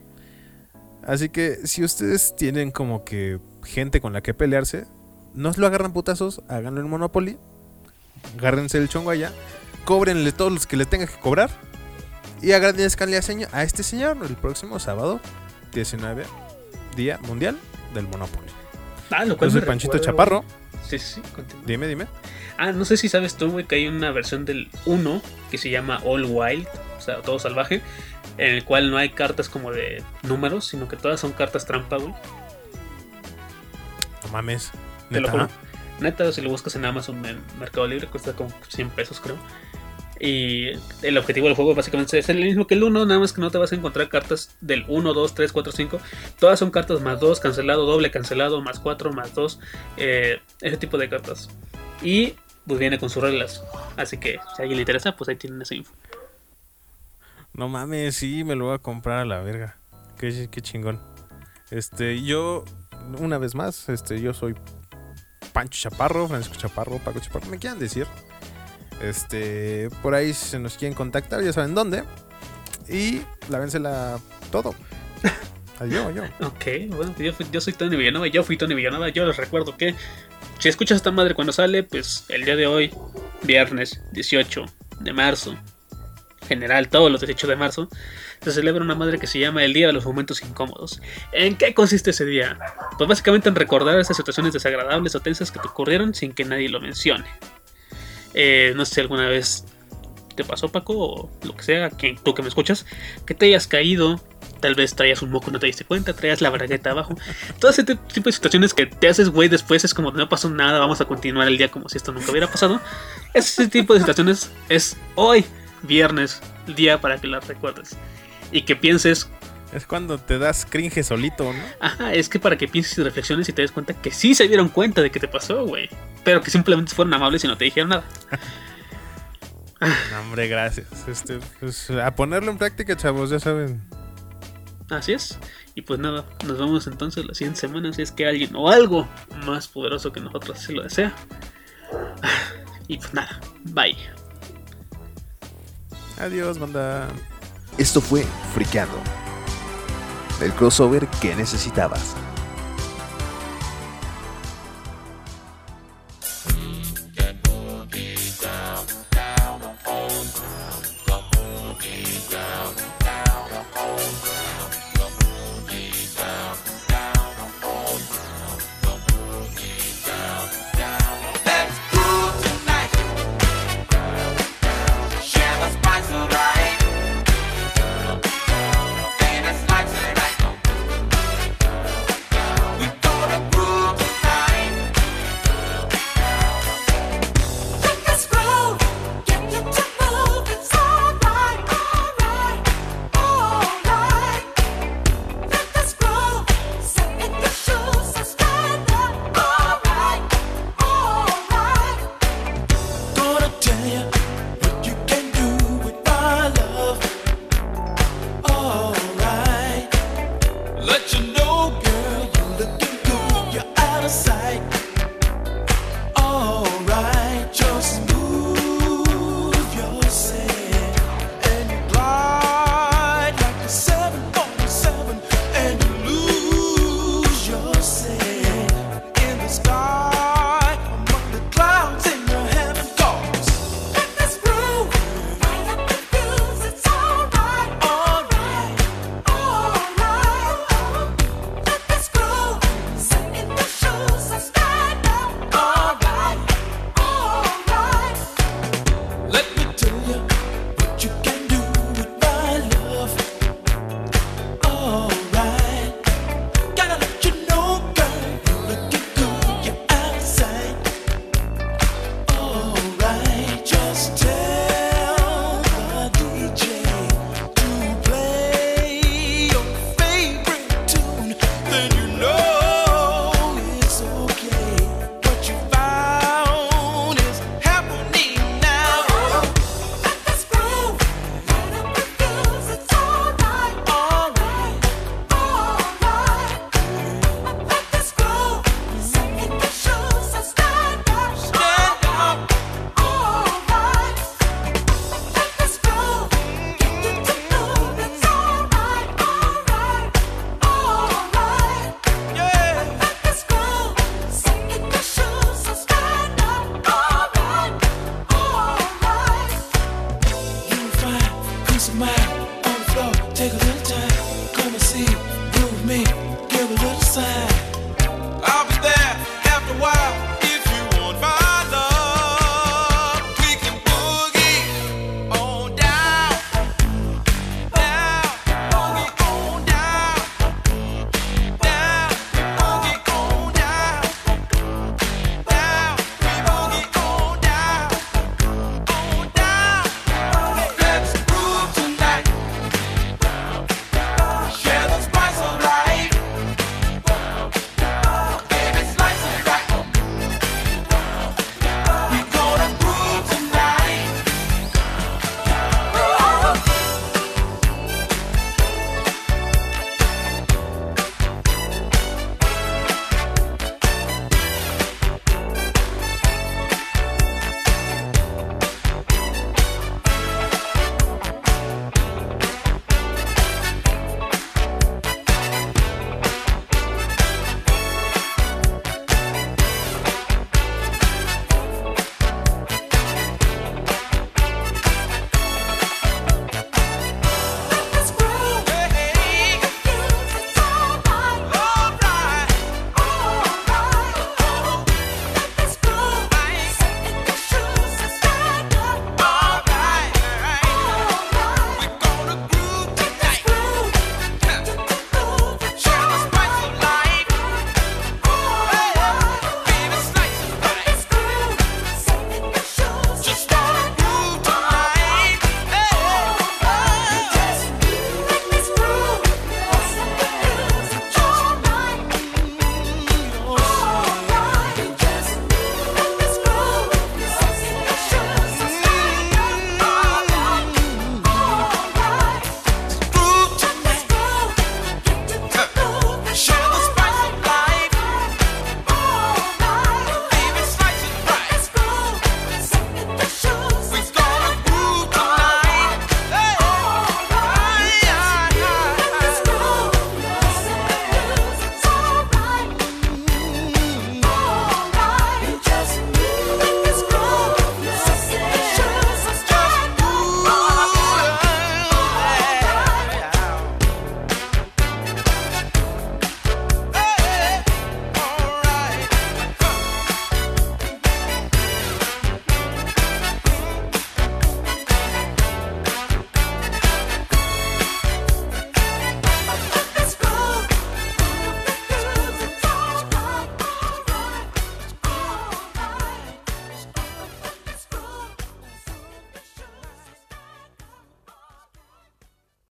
Así que si ustedes tienen como que gente con la que pelearse, no lo agarran putazos, háganlo en Monopoly, agárrense el chongo allá, cóbrenle todos los que le tengan que cobrar y agradezcanle a, este señor el próximo sábado 19 Día Mundial del Monopoly. Ah, lo cual Yo soy me Panchito Chaparro. Sí, sí, continúa. Dime, dime. Ah, no sé si sabes tú, güey, que hay una versión del 1 que se llama All Wild, o sea, todo salvaje, en el cual no hay cartas como de números, sino que todas son cartas trampa, güey. No mames. Te lo Neta. juro. Neta, si lo buscas en Amazon, en Mercado Libre, cuesta como 100 pesos, creo. Y el objetivo del juego básicamente es el mismo que el 1, nada más que no te vas a encontrar cartas del 1, 2, 3, 4, 5. Todas son cartas más 2, cancelado, doble, cancelado, más 4, más 2. eh, ese tipo de cartas. Y pues viene con sus reglas. Así que si a alguien le interesa, pues ahí tienen esa info. No mames, sí, me lo voy a comprar a la verga. Qué, qué chingón. Este, yo, una vez más, este, yo soy Pancho Chaparro, Francisco Chaparro, Paco Chaparro, me quieran decir. Este, por ahí si se nos quieren contactar, ya saben dónde. Y lávensela todo. <laughs> Adiós, yo. Ok, bueno, yo, fui- yo soy Tony Villanova, yo fui Tony Villanova, yo les recuerdo que si escuchas esta madre cuando sale, pues el día de hoy, viernes 18 de marzo, general todos los 18 de marzo, se celebra una madre que se llama el Día de los Momentos Incómodos. ¿En qué consiste ese día? Pues básicamente en recordar esas situaciones desagradables o tensas que te ocurrieron sin que nadie lo mencione. Eh, no sé si alguna vez te pasó, Paco, o lo que sea, que tú que me escuchas, que te hayas caído, tal vez traías un moco y no te diste cuenta, traías la bragueta abajo. Todo ese tipo de situaciones que te haces, güey, después es como no pasó nada, vamos a continuar el día como si esto nunca hubiera pasado. Ese tipo de situaciones es hoy, viernes, día para que las recuerdes. Y que pienses, Es cuando te das cringe solito, ¿no? ajá, es que para que pienses y reflexiones y te des cuenta que sí se dieron cuenta de que te pasó, güey. Pero que simplemente fueron amables y no te dijeron nada. <laughs> No, hombre, gracias. Este, pues, a ponerlo en práctica, chavos, ya saben. Así es. Y pues nada, nos vemos entonces la siguiente semana si es que alguien o algo más poderoso que nosotros se lo desea. <sighs> Y pues nada, bye. Adiós, banda. Esto fue Friqueando. El crossover que necesitabas.